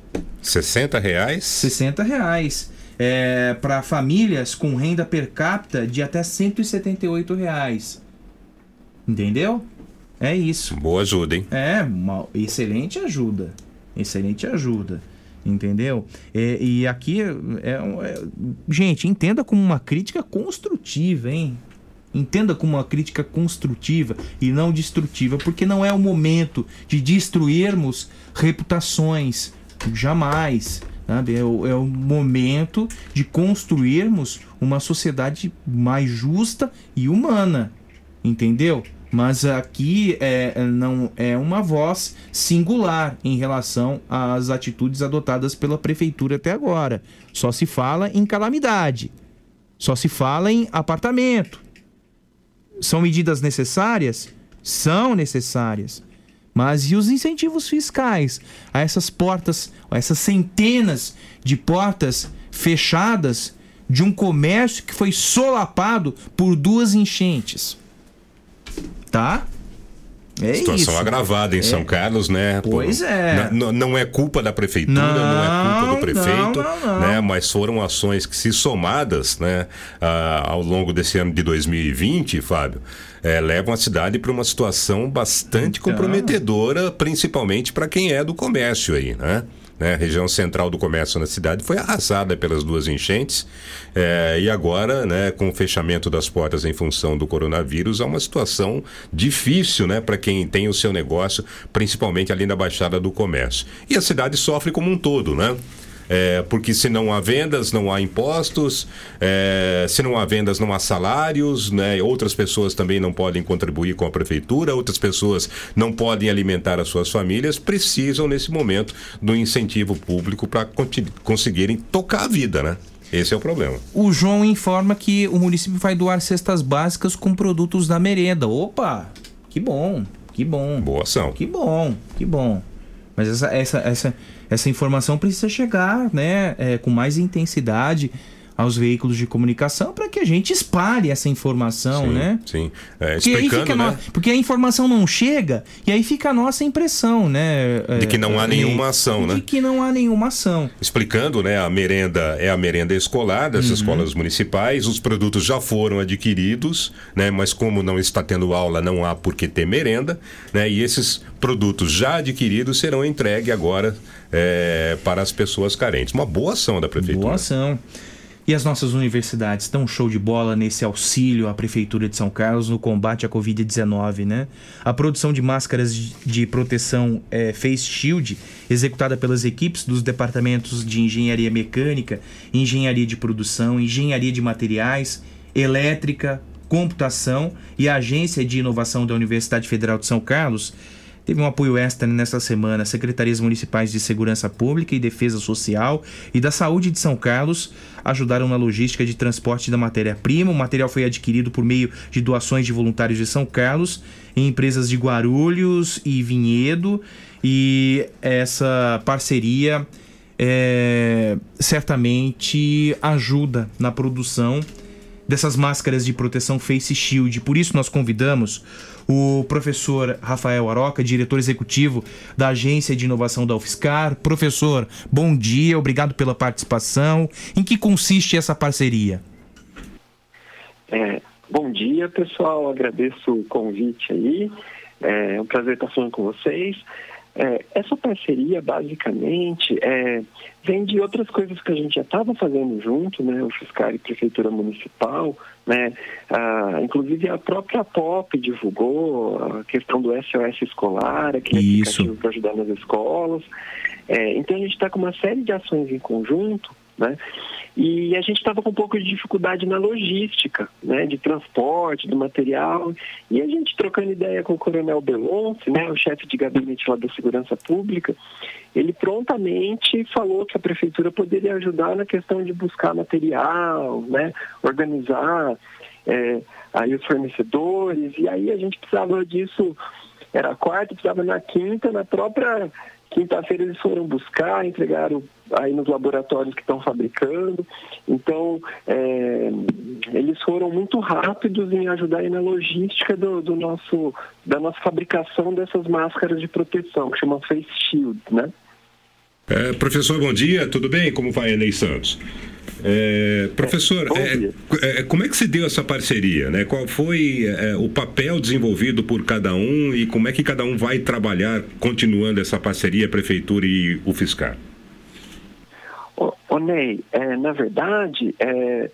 60 reais? 60 reais. É, para famílias com renda per capita de até 178 reais. Entendeu? É isso. Boa ajuda, hein? É, uma excelente ajuda. Excelente ajuda. Entendeu? É, e aqui, é, é- gente, entenda como uma crítica construtiva, hein? Entenda como uma crítica construtiva e não destrutiva, porque não é o momento de destruirmos reputações. Jamais. É, o, é o momento de construirmos uma sociedade mais justa e humana. Entendeu? Mas aqui é, não é uma voz singular em relação às atitudes adotadas pela prefeitura até agora. Só se fala em calamidade. Só se fala em apartamento. São medidas necessárias? São necessárias. Mas e os incentivos fiscais a essas portas, a essas centenas de portas fechadas de um comércio que foi solapado por duas enchentes? Tá? É Situação isso. agravada em É. São Carlos, né? Pois é. N- não é culpa da prefeitura, não, é culpa do Não, prefeito, não, não, não. né? Mas foram ações que, se somadas, né, ah, ao longo desse ano de 2020, Fábio, eh, levam a cidade para uma situação bastante Então. comprometedora, principalmente para quem é do comércio aí, né? Né, a região central do comércio na cidade foi arrasada pelas duas enchentes eh, e agora, né, com o fechamento das portas em função do coronavírus, há uma situação difícil, né, para quem tem o seu negócio, principalmente ali na Baixada do Comércio. E a cidade sofre como um todo, né? É, porque se não há vendas, não há impostos, é, se não há vendas, não há salários, né? outras pessoas também não podem contribuir com a prefeitura, outras pessoas não podem alimentar as suas famílias, precisam, nesse momento, do incentivo público para conseguirem tocar a vida, né? Esse é o problema. O João informa que o município vai doar cestas básicas com produtos da merenda. Opa! Que bom, que bom. Boa ação. Que bom, que bom. Mas essa, essa, essa, essa informação precisa chegar né, é, com mais intensidade aos veículos de comunicação para que a gente espalhe essa informação, sim, né? Sim. É, Porque, explicando, a né? no- porque a informação não chega e aí fica a nossa impressão, né? De que não há é, nenhuma ação, de né? que não há nenhuma ação. Explicando, né? A merenda é a merenda escolar das Uhum. escolas municipais. Os produtos já foram adquiridos, né? Mas como não está tendo aula, não há por que ter merenda, né? E esses produtos já adquiridos serão entregues agora é, para as pessoas carentes. Uma boa ação da prefeitura. Boa ação. E as nossas universidades estão show de bola nesse auxílio à Prefeitura de São Carlos no combate à Covid-19, né? A produção de máscaras de- proteção eh, Face Shield, executada pelas equipes dos departamentos de Engenharia Mecânica, Engenharia de Produção, Engenharia de Materiais, Elétrica, Computação e a Agência de Inovação da Universidade Federal de São Carlos, Teve um apoio extra nesta semana. Secretarias Municipais de Segurança Pública e Defesa Social e da Saúde de São Carlos ajudaram na logística de transporte da matéria-prima. O material foi adquirido por meio de doações de voluntários de São Carlos em empresas de Guarulhos e Vinhedo. E essa parceria é, certamente ajuda na produção dessas máscaras de proteção Face Shield. Por isso nós convidamos o professor Rafael Aroca, diretor executivo da Agência de Inovação da UFSCar. Professor, bom dia, obrigado pela participação. Em que consiste essa parceria? É, bom dia, pessoal. Agradeço o convite aí. É um prazer estar falando com vocês. É, essa parceria, basicamente, é, vem de outras coisas que a gente já estava fazendo junto, né? O Fiscal e Prefeitura Municipal, né? Ah, inclusive a própria POP divulgou a questão do SOS escolar, aquele Isso. aplicativo para ajudar nas escolas. É, então a gente está com uma série de ações em conjunto, né? E a gente estava com um pouco de dificuldade na logística, né, de transporte, do material. E a gente trocando ideia com o Coronel Belonce, né, o chefe de gabinete lá da Segurança Pública, ele prontamente falou que a prefeitura poderia ajudar na questão de buscar material, né, organizar é, aí os fornecedores. E aí a gente precisava disso, era quarta, precisava na quinta, na própria quinta-feira eles foram buscar, entregaram aí nos laboratórios que estão fabricando. Então, é, eles foram muito rápidos em ajudar aí na logística do, do nosso, da nossa fabricação dessas máscaras de proteção, que chama Face Shield, né? É, professor, bom dia, tudo bem? Como vai, Enei Santos? É, professor, é, é, como é que se deu essa parceria? Né? Qual foi é, o papel desenvolvido por cada um e como é que cada um vai trabalhar continuando essa parceria, Prefeitura e o Fiscal? Ô, Ney, é, na verdade, é,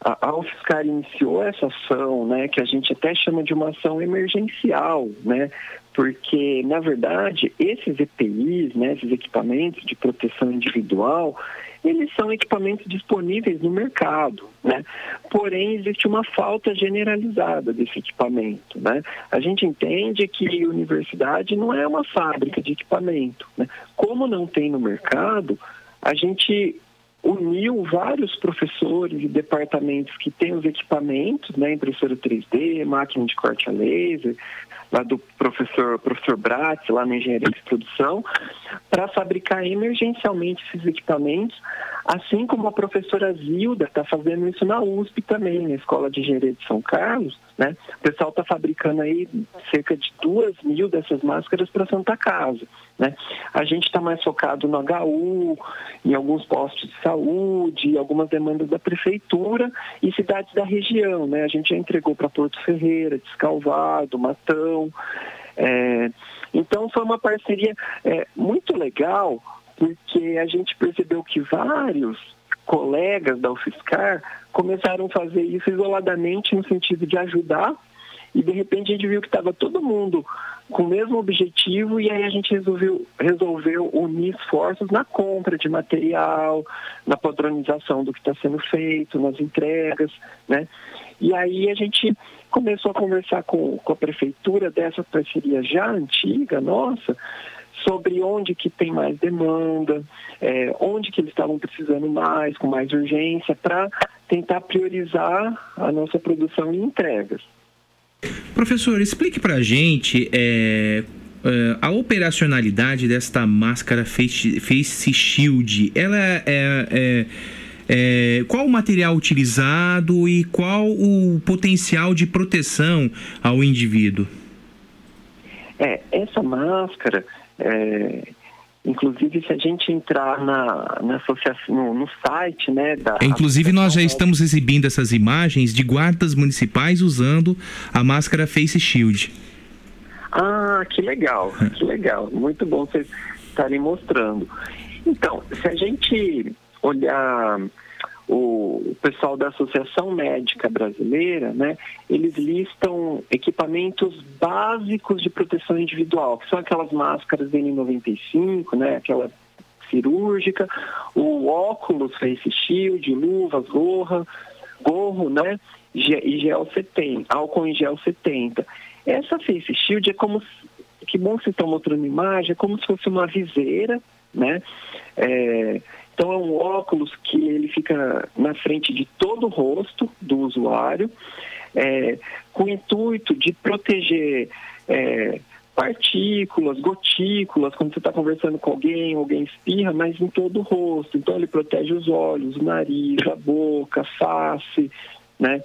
a, a UFSCar iniciou essa ação, né, que a gente até chama de uma ação emergencial, né, porque, na verdade, esses EPIs, né, esses equipamentos de proteção individual, eles são equipamentos disponíveis no mercado, né? Porém, existe uma falta generalizada desse equipamento, né? A gente entende que a universidade não é uma fábrica de equipamento, né? Como não tem no mercado, a gente uniu vários professores e departamentos que têm os equipamentos, né, impressora 3D, máquina de corte a laser, lá do professor, professor Bratz, lá na engenharia de produção, para fabricar emergencialmente esses equipamentos, assim como a professora Zilda está fazendo isso na USP também, na Escola de Engenharia de São Carlos, né? O pessoal está fabricando aí cerca de duas mil dessas máscaras para Santa Casa, né? A gente está mais focado no HU, em alguns postos de saúde, algumas demandas da prefeitura e cidades da região, né? A gente já entregou para Porto Ferreira, Descalvado, Matão, é, então foi uma parceria é, muito legal, porque a gente percebeu que vários colegas da UFSCar começaram a fazer isso isoladamente no sentido de ajudar e de repente a gente viu que estava todo mundo com o mesmo objetivo e aí a gente resolveu, resolveu unir esforços na compra de material, na padronização do que está sendo feito, nas entregas, né? E aí a gente começou a conversar com, com a prefeitura dessa parceria já antiga nossa, sobre onde que tem mais demanda, é, onde que eles estavam precisando mais, com mais urgência, para tentar priorizar a nossa produção e entregas. Professor, explique para a gente é, é, a operacionalidade desta máscara Face, face Shield. Ela é, é é, qual o material utilizado e qual o potencial de proteção ao indivíduo? É, essa máscara, é, inclusive se a gente entrar na, na associação, no, no site, né, da... Inclusive nós já estamos exibindo essas imagens de guardas municipais usando a máscara Face Shield. Ah, que legal, que legal. Muito bom vocês estarem mostrando. Então, se a gente olhar o pessoal da Associação Médica Brasileira, né, eles listam equipamentos básicos de proteção individual, que são aquelas máscaras N95, né, aquela cirúrgica, o óculos face shield, luvas, gorra, gorro, né, e gel 70, álcool em gel 70. Essa face shield é como, que bom que vocês estão mostrando imagem, é como se fosse uma viseira, né, é, então é um óculos que ele fica na frente de todo o rosto do usuário, é, com o intuito de proteger é, partículas, gotículas, quando você está conversando com alguém, alguém espirra, mas em todo o rosto. Então ele protege os olhos, o nariz, a boca, a face, né?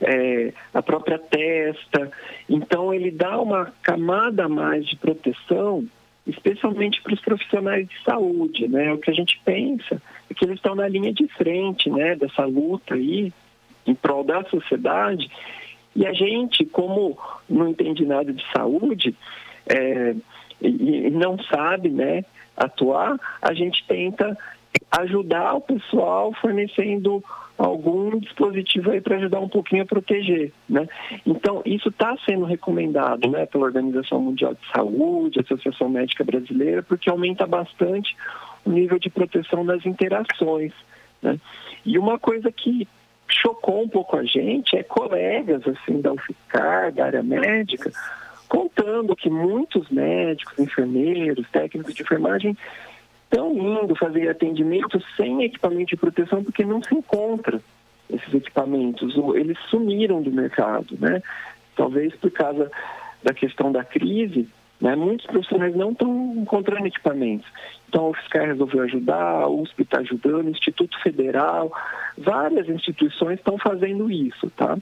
É, a própria testa. Então ele dá uma camada a mais de proteção especialmente para os profissionais de saúde, né? O que a gente pensa é que eles estão na linha de frente, né, dessa luta aí em prol da sociedade. E a gente, como não entende nada de saúde é, e não sabe, né, atuar, a gente tenta ajudar o pessoal fornecendo algum dispositivo aí para ajudar um pouquinho a proteger, né? Então, isso está sendo recomendado, né, pela Organização Mundial de Saúde, Associação Médica Brasileira, porque aumenta bastante o nível de proteção das interações, né? E uma coisa que chocou um pouco a gente é colegas, assim, da UFSCar, da área médica, contando que muitos médicos, enfermeiros, técnicos de enfermagem estão indo fazer atendimento sem equipamento de proteção porque não se encontra esses equipamentos. Eles sumiram do mercado, né? Talvez por causa da questão da crise, né? Muitos profissionais não estão encontrando equipamentos. Então, a UFSCar resolveu ajudar, a USP está ajudando, o Instituto Federal, várias instituições estão fazendo isso, tá?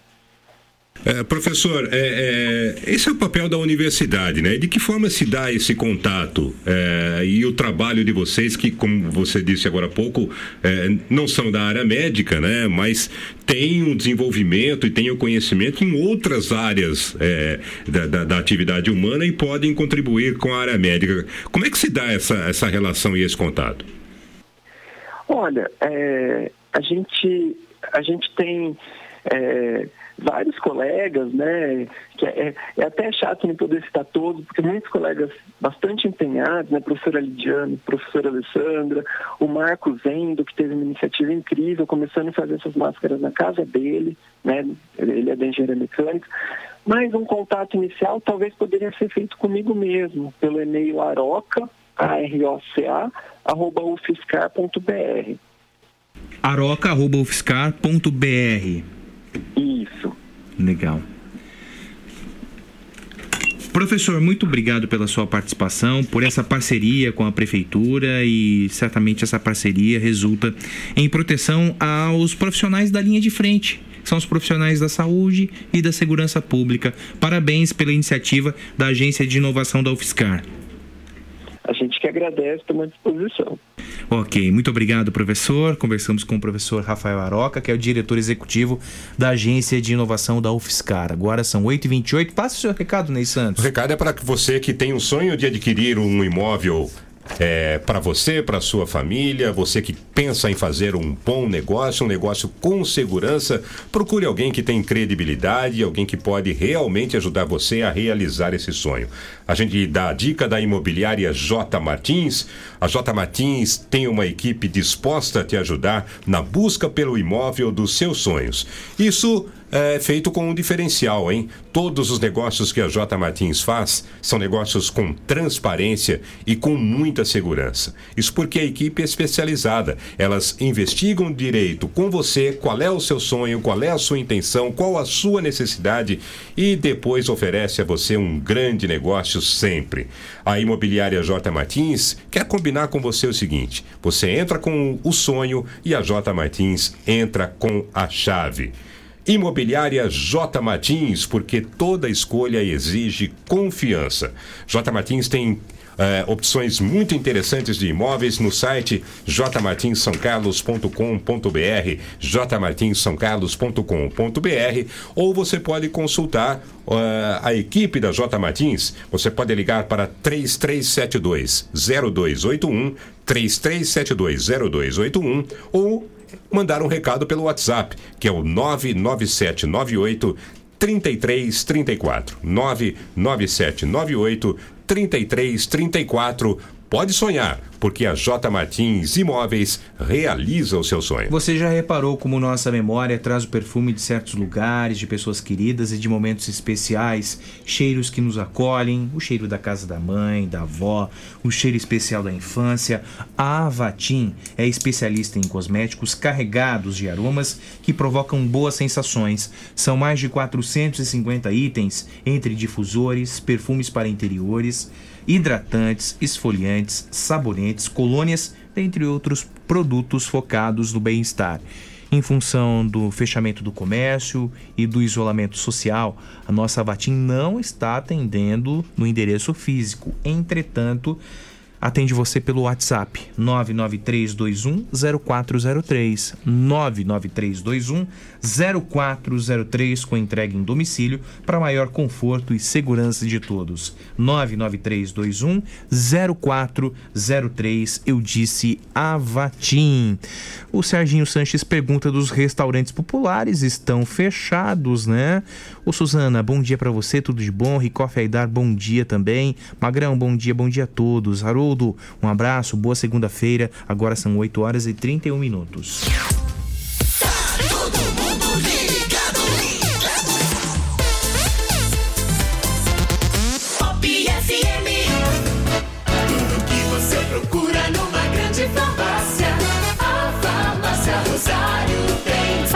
É, professor, é, é, esse é o papel da universidade, né? De que forma se dá esse contato é, e o trabalho de vocês, que, como você disse agora há pouco, é, não são da área médica, né? Mas tem um desenvolvimento e tem o um conhecimento em outras áreas é, da, da, da, atividade humana e podem contribuir com a área médica. Como é que se dá essa, essa relação e esse contato? Olha, a gente a gente tem vários colegas, né? Que é, é, até chato não poder citar todos, porque muitos colegas bastante empenhados, né? Professora Lidiane, professora Alessandra, o Marcos Zendo, que teve uma iniciativa incrível, começando a fazer essas máscaras na casa dele, né? Ele é da engenharia mecânica. Mas um contato inicial talvez poderia ser feito comigo mesmo, pelo e-mail aroca, A-R-O-C-A, arroba ufscar.br. aroca.ufscar.br Isso. Legal. Professor, muito obrigado pela sua participação, por essa parceria com a prefeitura e certamente essa parceria resulta em proteção aos profissionais da linha de frente. São os profissionais da saúde e da segurança pública. Parabéns pela iniciativa da Agência de Inovação da UFSCar. A gente que agradece, estamos à disposição. Ok, muito obrigado, professor. Conversamos com o professor Rafael Aroca, que é o diretor executivo da Agência de Inovação da UFSCar. Agora são 8h28. Passe o seu recado, Ney Santos. O recado é para você que tem o sonho de adquirir um imóvel é, para você, para sua família, você que pensa em fazer um bom negócio, um negócio com segurança, procure alguém que tem credibilidade, alguém que pode realmente ajudar você a realizar esse sonho. A gente dá a dica da imobiliária J Martins. A J Martins tem uma equipe disposta a te ajudar na busca pelo imóvel dos seus sonhos. Isso é feito com um diferencial, hein? Todos os negócios que a J Martins faz são negócios com transparência e com muita segurança. Isso porque a equipe é especializada. Elas investigam direito com você qual é o seu sonho, qual é a sua intenção, qual a sua necessidade e depois oferece a você um grande negócio sempre. A imobiliária J Martins quer combinar com você o seguinte: você entra com o sonho e a J Martins entra com a chave. Imobiliária J Martins, porque toda escolha exige confiança. J Martins tem é, opções muito interessantes de imóveis no site jmartinssaocarlos.com.br, jmartinssaocarlos.com.br, ou você pode consultar uh, a equipe da J Martins. Você pode ligar para 3372 0281, 3372 0281 ou mandar um recado pelo WhatsApp, que é o 99798 3334. 99798 3334. Pode sonhar, porque a J Martins Imóveis realiza o seu sonho. Você já reparou como nossa memória traz o perfume de certos lugares, de pessoas queridas e de momentos especiais, cheiros que nos acolhem, o cheiro da casa da mãe, da avó, o cheiro especial da infância. A Avatim é especialista em cosméticos carregados de aromas que provocam boas sensações. São mais de 450 itens entre difusores, perfumes para interiores, hidratantes, esfoliantes, sabonetes, colônias, dentre outros produtos focados no bem-estar. Em função do fechamento do comércio e do isolamento social, a nossa Vatim não está atendendo no endereço físico. Entretanto, atende você pelo WhatsApp 99321 0403 99321 0403 com entrega em domicílio para maior conforto e segurança de todos. 99321 0403 eu disse Avatim. O Serginho Sanches pergunta dos restaurantes populares estão fechados, né? Ô Suzana, bom dia para você, tudo de bom? Ricoff Aidar, bom dia também. Magrão, bom dia, bom dia a todos. Haroldo, um abraço, boa segunda-feira. Agora são 8 horas e 31 minutos.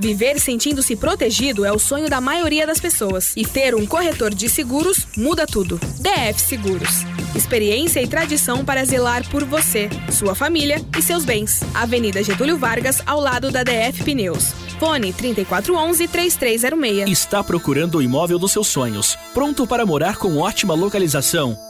Viver sentindo-se protegido é o sonho da maioria das pessoas. E ter um corretor de seguros muda tudo. DF Seguros. Experiência e tradição para zelar por você, sua família e seus bens. Avenida Getúlio Vargas, ao lado da DF Pneus. Fone 3411-3306. Está procurando o imóvel dos seus sonhos, pronto para morar com ótima localização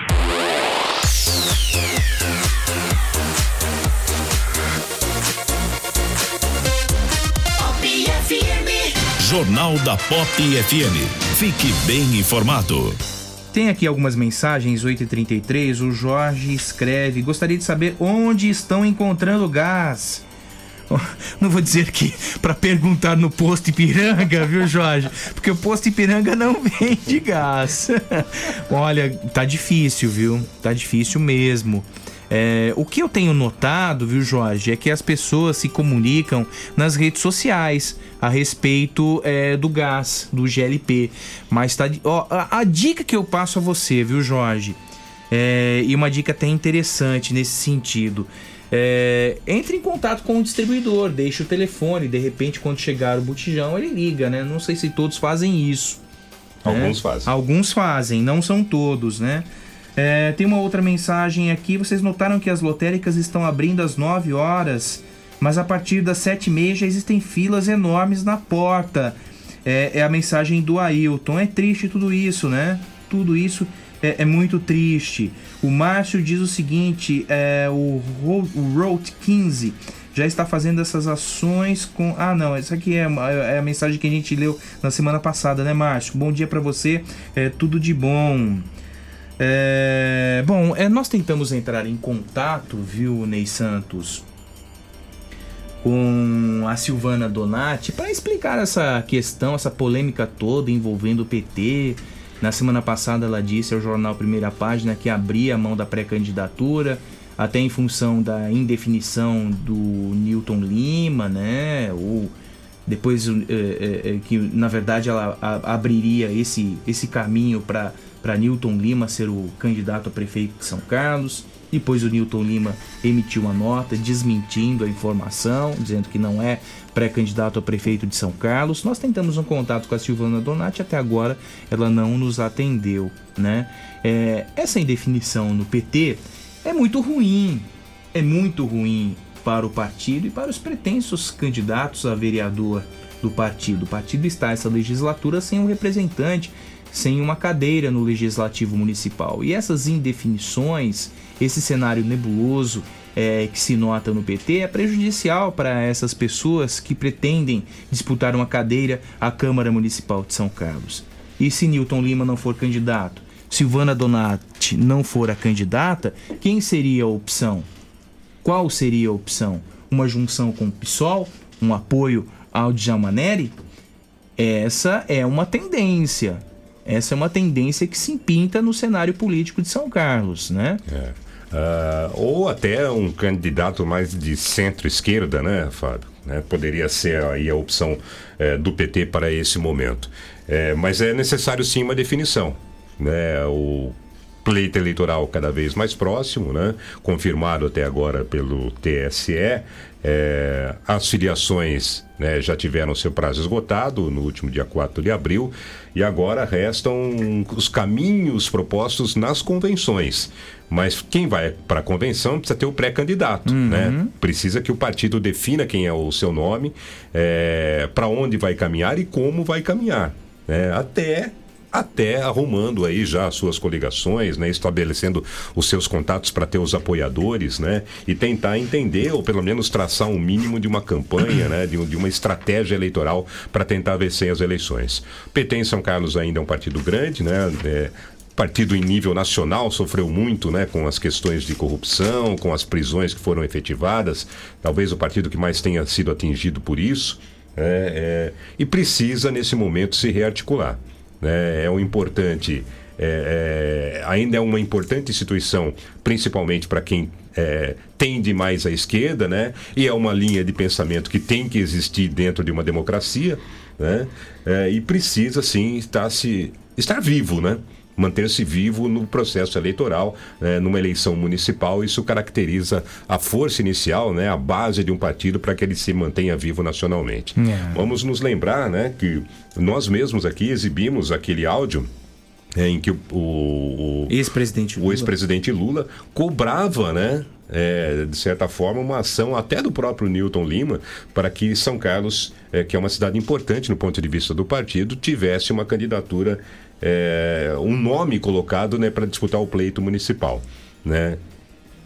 Jornal da Pop FM. Fique bem informado. Tem aqui algumas mensagens, 8h33. O Jorge escreve: Gostaria de saber onde estão encontrando gás. Não vou dizer que para perguntar no posto Ipiranga, viu, Jorge? Porque o posto Ipiranga não vende gás. Olha, tá difícil, viu? Tá difícil mesmo. É, o que eu tenho notado, viu, Jorge, é que as pessoas se comunicam nas redes sociais a respeito é, do gás, do GLP. Mas tá. Ó, a, a dica que eu passo a você, viu, Jorge? É, e uma dica até interessante nesse sentido. É, entre em contato com o distribuidor, deixe o telefone, de repente, quando chegar o botijão, ele liga, né? Não sei se todos fazem isso. né? Alguns fazem. Alguns fazem, não são todos, né? É, tem uma outra mensagem aqui. Vocês notaram que as lotéricas estão abrindo às 9 horas, mas a partir das 7 e meia já existem filas enormes na porta. É, é a mensagem do Ailton. É triste tudo isso, né? Tudo isso é, é muito triste. O Márcio diz o seguinte: é, o, o Route 15 já está fazendo essas ações com. Ah, não, essa aqui é, é a mensagem que a gente leu na semana passada, né, Márcio? Bom dia pra você, é tudo de bom. É, bom, é, nós tentamos entrar em contato, viu, Ney Santos, com a Silvana Donati para explicar essa questão, essa polêmica toda envolvendo o PT. Na semana passada ela disse ao jornal Primeira Página que abria a mão da pré-candidatura, até em função da indefinição do Newton Lima, né? Ou depois eh, eh, eh, que na verdade ela abriria esse, esse caminho para para Newton Lima ser o candidato a prefeito de São Carlos. Depois o Newton Lima emitiu uma nota desmentindo a informação, dizendo que não é pré-candidato a prefeito de São Carlos. Nós tentamos um contato com a Silvana Donati, até agora ela não nos atendeu, né? É, essa indefinição no PT é muito ruim, é muito ruim para o partido e para os pretensos candidatos a vereador do partido. O partido está essa legislatura sem um representante, sem uma cadeira no legislativo municipal. E essas indefinições, esse cenário nebuloso é, que se nota no PT é prejudicial para essas pessoas que pretendem disputar uma cadeira à Câmara Municipal de São Carlos. E se Newton Lima não for candidato, Silvana Donati não for a candidata, quem seria a opção? Qual seria a opção? Uma junção com o PSOL? Um apoio ao Djalma Neri? Essa é uma tendência. Essa é uma tendência que se impinta no cenário político de São Carlos, né? É. Ah, ou até um candidato mais de centro-esquerda, né, Fábio? Né, Poderia ser aí a opção eh, do PT para esse momento. Eh, mas é necessário sim uma definição. Né? O pleito eleitoral cada vez mais próximo, né? confirmado até agora pelo TSE. Eh, as filiações né, já tiveram seu prazo esgotado no último dia 4 de abril e agora restam os caminhos propostos nas convenções. Mas quem vai para a convenção precisa ter o pré-candidato, né? Precisa que o partido defina quem é o seu nome, para onde vai caminhar e como vai caminhar, né? Até até arrumando aí já as suas coligações, né, estabelecendo os seus contatos para ter os apoiadores, né, e tentar entender ou pelo menos traçar um mínimo de uma campanha, né, de, de uma estratégia eleitoral para tentar vencer as eleições. PT em São Carlos ainda é um partido grande, né, é, partido em nível nacional sofreu muito né, com as questões de corrupção, com as prisões que foram efetivadas. Talvez o partido que mais tenha sido atingido por isso. É, é, e precisa, nesse momento, se rearticular. Né? É o importante. É, é, ainda é uma importante instituição, principalmente para quem é, tende mais à esquerda, né? E é uma linha de pensamento que tem que existir dentro de uma democracia, né? É, e precisa sim estar se estar vivo, né? Manter-se vivo no processo eleitoral, né, numa eleição municipal. Isso caracteriza a força inicial, né, a base de um partido para que ele se mantenha vivo nacionalmente. É. Vamos nos lembrar né, que nós mesmos aqui exibimos aquele áudio é, em que o, o, o ex-presidente Lula. ex Lula cobrava, né? É, de certa forma, uma ação até do próprio Newton Lima para que São Carlos, é, que é uma cidade importante no ponto de vista do partido, tivesse uma candidatura é, um nome colocado né, para disputar o pleito municipal. Né?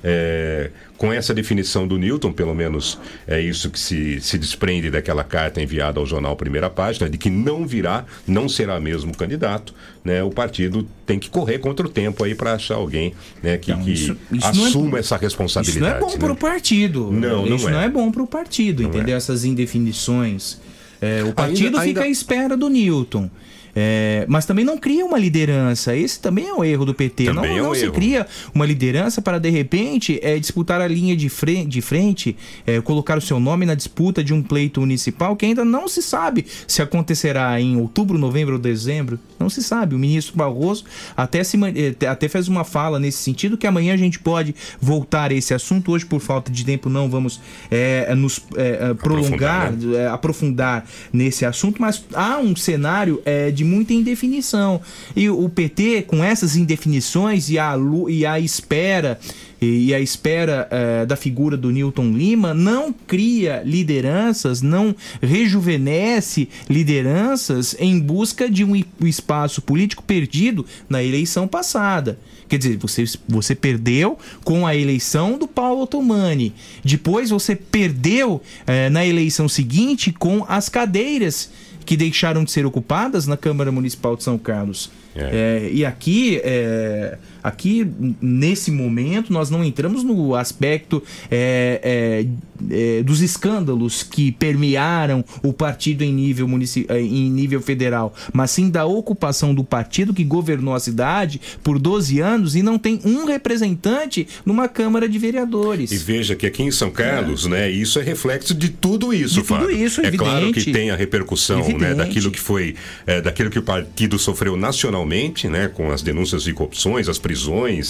É, com essa definição do Newton, pelo menos é isso que se, se desprende daquela carta enviada ao jornal Primeira Página, de que não virá, não será mesmo candidato, né? O partido tem que correr contra o tempo aí para achar alguém né, que, que isso assuma é, essa responsabilidade. Isso não é bom né? para o partido. Não, não isso é. não é bom para o partido, Não entendeu? é. Essas indefinições. É, o partido Ainda- fica ainda- à espera do Newton. É, mas também não cria uma liderança. Esse também é o erro do PT. Também não é um se erro. cria uma liderança para, de repente, é, disputar a linha de frente, de frente é, colocar o seu nome na disputa de um pleito municipal que ainda não se sabe se acontecerá em outubro, novembro ou dezembro. Não se sabe. O ministro Barroso até, se, eh, até fez uma fala nesse sentido que amanhã a gente pode voltar a esse assunto. Hoje, por falta de tempo, não vamos eh, nos eh, prolongar, Aprofundar, eh, aprofundar nesse assunto, mas há um cenário de muita indefinição. E o PT, com essas indefinições e a, e a espera e a espera eh, da figura do Newton Lima não cria lideranças, não rejuvenesce lideranças em busca de um espaço político perdido na eleição passada. Quer dizer, você, você perdeu com a eleição do Paulo Otomani. Depois você perdeu eh, na eleição seguinte com as cadeiras que deixaram de ser ocupadas na Câmara Municipal de São Carlos. É, e aqui, é, aqui, nesse momento, nós não entramos no aspecto é, é, é, dos escândalos que permearam o partido em nível, munici- eh, em nível federal, mas sim da ocupação do partido que governou a cidade por 12 anos e não tem um representante numa Câmara de Vereadores. E veja que aqui em São Carlos, né, isso é reflexo de tudo isso, De tudo Fábio. isso, É claro que tem a repercussão, né, daquilo que foi, é, daquilo que o partido sofreu nacionalmente, né, com as denúncias de corrupções, as prisões,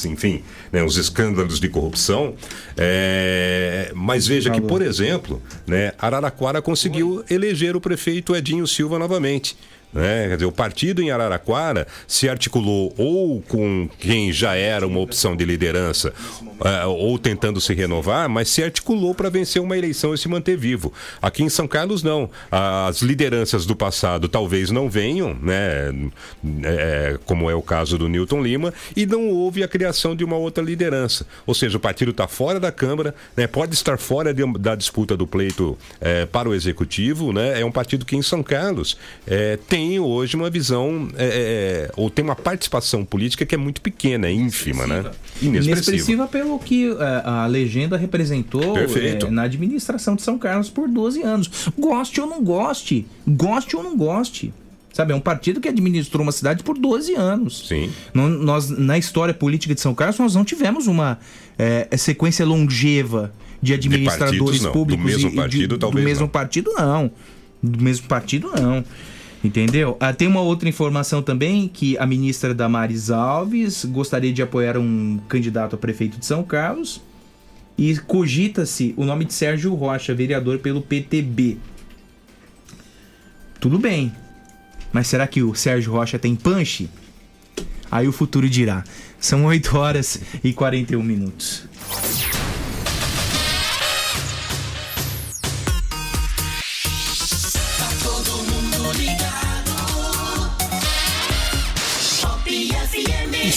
enfim, né, os escândalos de corrupção. É, mas veja que, por exemplo, né, Araraquara conseguiu eleger o prefeito Edinho Silva novamente. Né? Quer dizer, o partido em Araraquara se articulou ou com quem já era uma opção de liderança, eh, ou tentando se renovar, mas se articulou para vencer uma eleição e se manter vivo. Aqui em São Carlos, não. As lideranças do passado talvez não venham, né? Eh, como é o caso do Newton Lima, e não houve a criação de uma outra liderança. Ou seja, o partido está fora da Câmara, né? pode estar fora de- da disputa do pleito eh, para o Executivo, né? É um partido que em São Carlos eh, tem hoje uma visão, eh, eh, ou tem uma participação política que é muito pequena, é ínfima, né? Inexpressiva. Inexpressiva pelo que eh, a legenda representou eh, na administração de São Carlos por 12 anos. Goste ou não goste, goste ou não goste. Sabe, é um partido que administrou uma cidade por 12 anos. Sim. Não- nós, na história política de São Carlos, nós não tivemos uma sequência longeva de administradores partidos, não. Do públicos. mesmo e- e partido, de, talvez Do mesmo não. partido, não. Do mesmo partido, não. Entendeu? Ah, tem uma outra informação também que a ministra Damares Alves gostaria de apoiar um candidato a prefeito de São Carlos e cogita-se o nome de Sérgio Rocha, vereador pelo PTB. Tudo bem, mas será que o Sérgio Rocha tem punch? Aí o futuro dirá. São 8 horas e 41 minutos.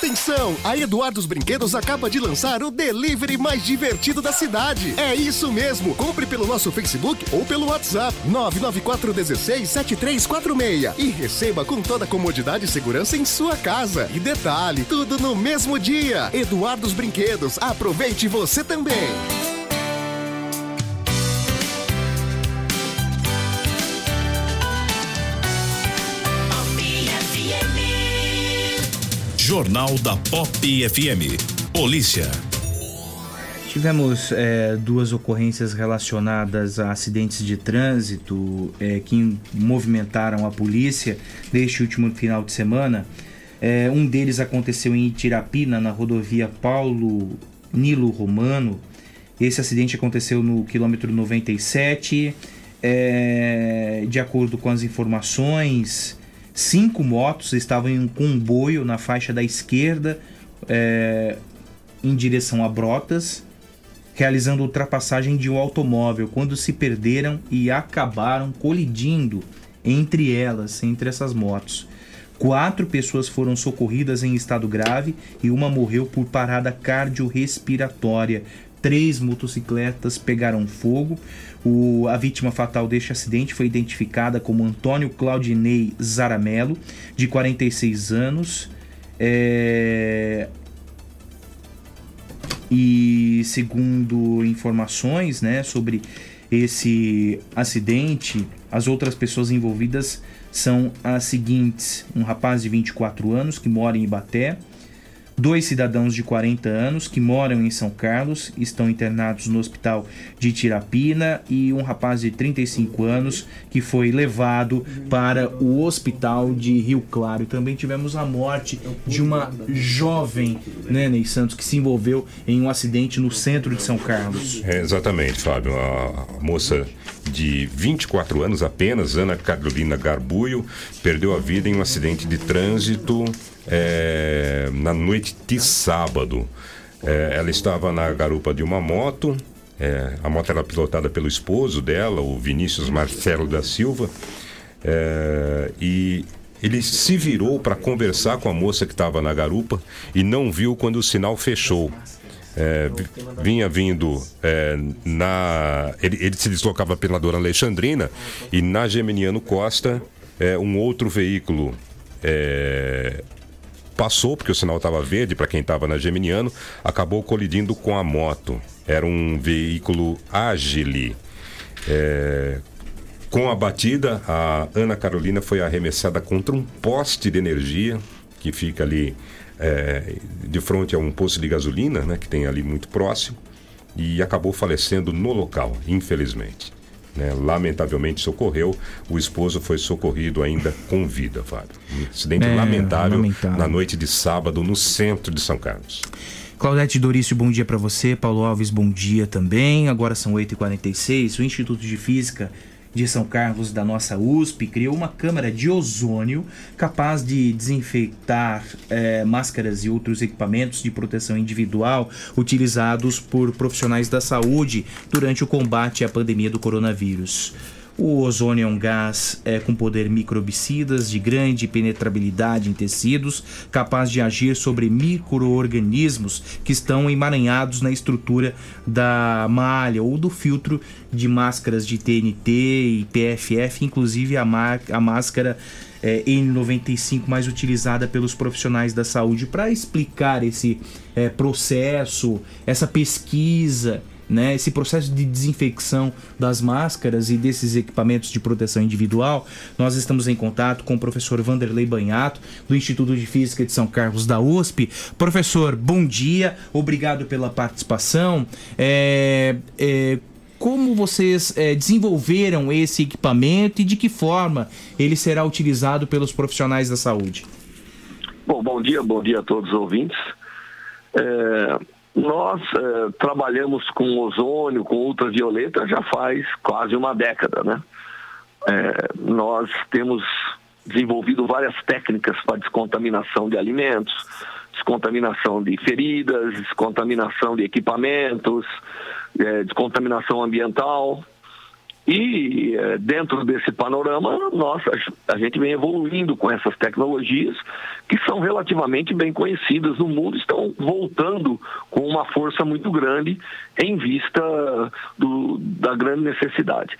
Atenção! A Eduardos Brinquedos acaba de lançar o delivery mais divertido da cidade. É isso mesmo! Compre pelo nosso Facebook ou pelo WhatsApp 994167346 e receba com toda a comodidade e segurança em sua casa. E detalhe, tudo no mesmo dia. Eduardos Brinquedos, aproveite você também. Jornal da Pop FM. Polícia. Tivemos é, duas ocorrências relacionadas a acidentes de trânsito é, que movimentaram a polícia neste último final de semana. É, um deles aconteceu em Itirapina, na rodovia Paulo Nilo Romano. Esse acidente aconteceu no quilômetro 97. É, de acordo com as informações, cinco motos estavam em um comboio na faixa da esquerda é, em direção a Brotas, realizando ultrapassagem de um automóvel quando se perderam e acabaram colidindo entre elas, entre essas motos. Quatro pessoas foram socorridas em estado grave e uma morreu por parada cardiorrespiratória. Três motocicletas pegaram fogo. O- a vítima fatal deste acidente foi identificada como Antônio Claudinei Zaramelo, de 46 anos. É, e segundo informações né, sobre esse acidente, as outras pessoas envolvidas são as seguintes: um rapaz de 24 anos que mora em Ibaté, dois cidadãos de 40 anos que moram em São Carlos, estão internados no hospital de Tirapina, e um rapaz de 35 anos que foi levado para o hospital de Rio Claro. E também tivemos a morte de uma jovem, né, Ney Santos, que se envolveu em um acidente no centro de São Carlos. É, exatamente, Fábio. A moça de 24 anos apenas, Ana Carolina Garbuio, perdeu a vida em um acidente de trânsito é, na noite de sábado. É, ela estava na garupa de uma moto. é, a moto era pilotada pelo esposo dela, o Vinícius Marcelo da Silva. é, e ele se virou para conversar com a moça que estava na garupa e não viu quando o sinal fechou. É, vi- vinha vindo é, na. Ele, ele se deslocava pela Dona Alexandrina e na Geminiano Costa é, um outro veículo é, passou, porque o sinal estava verde para quem estava na Geminiano, acabou colidindo com a moto. Era um veículo Agile. É, com a batida, a Ana Carolina foi arremessada contra um poste de energia que fica ali é, de frente a um posto de gasolina, né, que tem ali muito próximo, e acabou falecendo no local, infelizmente. Né. lamentavelmente socorreu, o esposo foi socorrido ainda com vida, Fábio. Um acidente É, lamentável, lamentável. na noite de sábado no centro de São Carlos. Claudete Dorício, bom dia para você. Paulo Alves, bom dia também. Agora são 8h46. O Instituto de Física de São Carlos, da nossa USP, criou uma câmara de ozônio capaz de desinfetar eh, máscaras e outros equipamentos de proteção individual utilizados por profissionais da saúde durante o combate à pandemia do coronavírus. O ozônio é um gás é, com poder microbicidas de grande penetrabilidade em tecidos, capaz de agir sobre microorganismos que estão emaranhados na estrutura da malha ou do filtro de máscaras de TNT e PFF, inclusive a, a máscara é, N95 mais utilizada pelos profissionais da saúde. Para explicar esse é, processo, essa pesquisa, né, esse processo de desinfecção das máscaras e desses equipamentos de proteção individual, nós estamos em contato com o professor Vanderlei Banhato, do Instituto de Física de São Carlos da USP. Professor, bom dia, obrigado pela participação. É, é, como vocês é, desenvolveram esse equipamento e de que forma ele será utilizado pelos profissionais da saúde? Bom, bom dia, bom dia a todos os ouvintes. É, nós é, trabalhamos com ozônio, com ultravioleta já faz quase uma década, né? É, nós temos desenvolvido várias técnicas para descontaminação de alimentos, descontaminação de feridas, descontaminação de equipamentos, é, de contaminação ambiental. E é, dentro desse panorama, nós, a gente vem evoluindo com essas tecnologias que são relativamente bem conhecidas no mundo, estão voltando com uma força muito grande em vista do, da grande necessidade.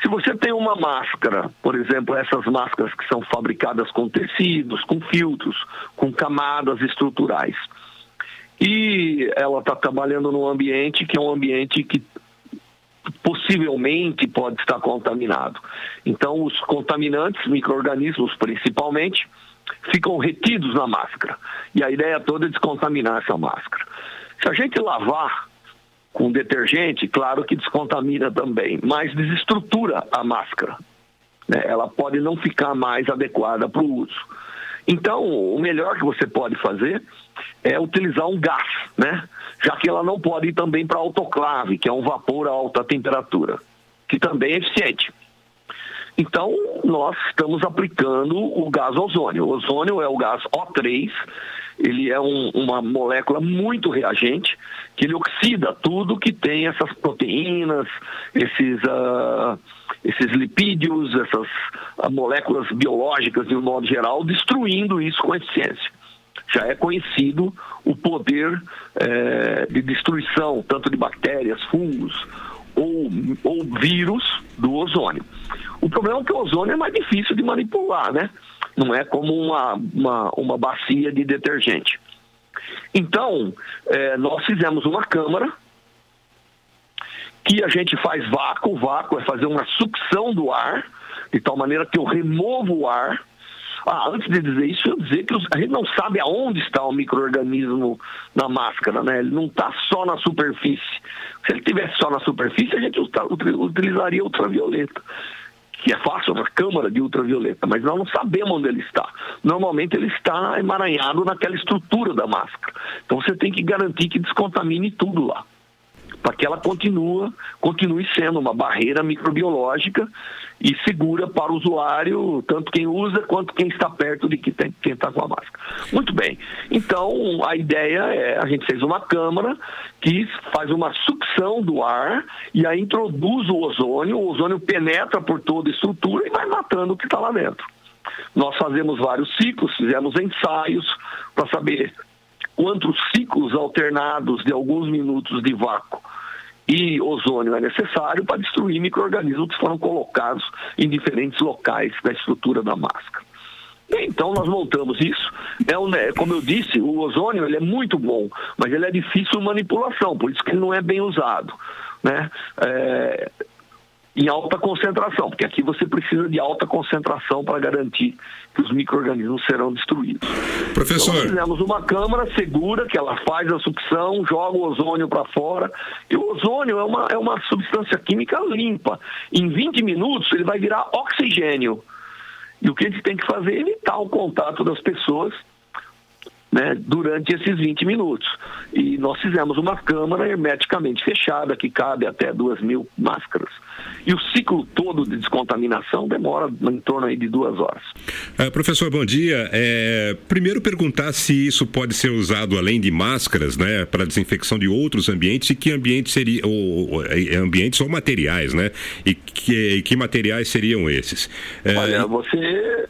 Se você tem uma máscara, por exemplo, essas máscaras que são fabricadas com tecidos, com filtros, com camadas estruturais, e ela está trabalhando num ambiente que é um ambiente que possivelmente pode estar contaminado. Então, os contaminantes, micro-organismos principalmente, ficam retidos na máscara. E a ideia toda é descontaminar essa máscara. Se a gente lavar com detergente, claro que descontamina também, mas desestrutura a máscara. Né? Ela pode não ficar mais adequada para o uso. Então, o melhor que você pode fazer é utilizar um gás, né? Já que ela não pode ir também para autoclave, que é um vapor a alta temperatura, que também é eficiente. Então, nós estamos aplicando o gás ozônio. O ozônio é o gás O3, ele é um, uma molécula muito reagente, que ele oxida tudo que tem essas proteínas, esses, uh, esses lipídios, essas uh, moléculas biológicas de um modo geral, destruindo isso com eficiência. Já é conhecido o poder eh, de destruição, tanto de bactérias, fungos ou, ou vírus do ozônio. O problema é que o ozônio é mais difícil de manipular, né? Não é como uma, uma, uma bacia de detergente. Então, é, nós fizemos uma câmara que a gente faz vácuo. Vácuo é fazer uma sucção do ar, de tal maneira que eu removo o ar. Ah, antes de dizer isso, eu dizer que a gente não sabe aonde está o microorganismo na máscara, né? Ele não está só na superfície. Se ele tivesse só na superfície, a gente utilizaria ultravioleta que é fácil uma câmara de ultravioleta, mas nós não sabemos onde ele está. Normalmente ele está emaranhado naquela estrutura da máscara. Então você tem que garantir que descontamine tudo lá para que ela continue, continue sendo uma barreira microbiológica e segura para o usuário, tanto quem usa quanto quem está perto de quem está com a máscara. Muito bem. Então, a ideia é, a gente fez uma câmara que faz uma sucção do ar e aí introduz o ozônio, o ozônio penetra por toda a estrutura e vai matando o que está lá dentro. Nós fazemos vários ciclos, fizemos ensaios para saber quantos ciclos alternados de alguns minutos de vácuo e ozônio é necessário para destruir micro-organismos que foram colocados em diferentes locais da estrutura da máscara. Então nós montamos isso. É um, né, como eu disse, o ozônio ele é muito bom, mas ele é difícil manipulação, por isso que ele não é bem usado. Né? É, em alta concentração, porque aqui você precisa de alta concentração para garantir que os micro-organismos serão destruídos. Professor. Então, nós fizemos uma câmara segura que ela faz a sucção, joga o ozônio para fora. E o ozônio é uma, é uma substância química limpa. Em 20 minutos ele vai virar oxigênio. E o que a gente tem que fazer é evitar o contato das pessoas né, durante esses 20 minutos. E nós fizemos uma câmara hermeticamente fechada, que cabe até duas mil máscaras. E o ciclo todo de descontaminação demora em torno aí de duas horas. Ah, professor, bom dia. É, primeiro perguntar se isso pode ser usado além de máscaras, né, para desinfecção de outros ambientes e que ambientes seria, ou, ou, é, ambientes ou materiais, né? E que, que materiais seriam esses? É, Olha, você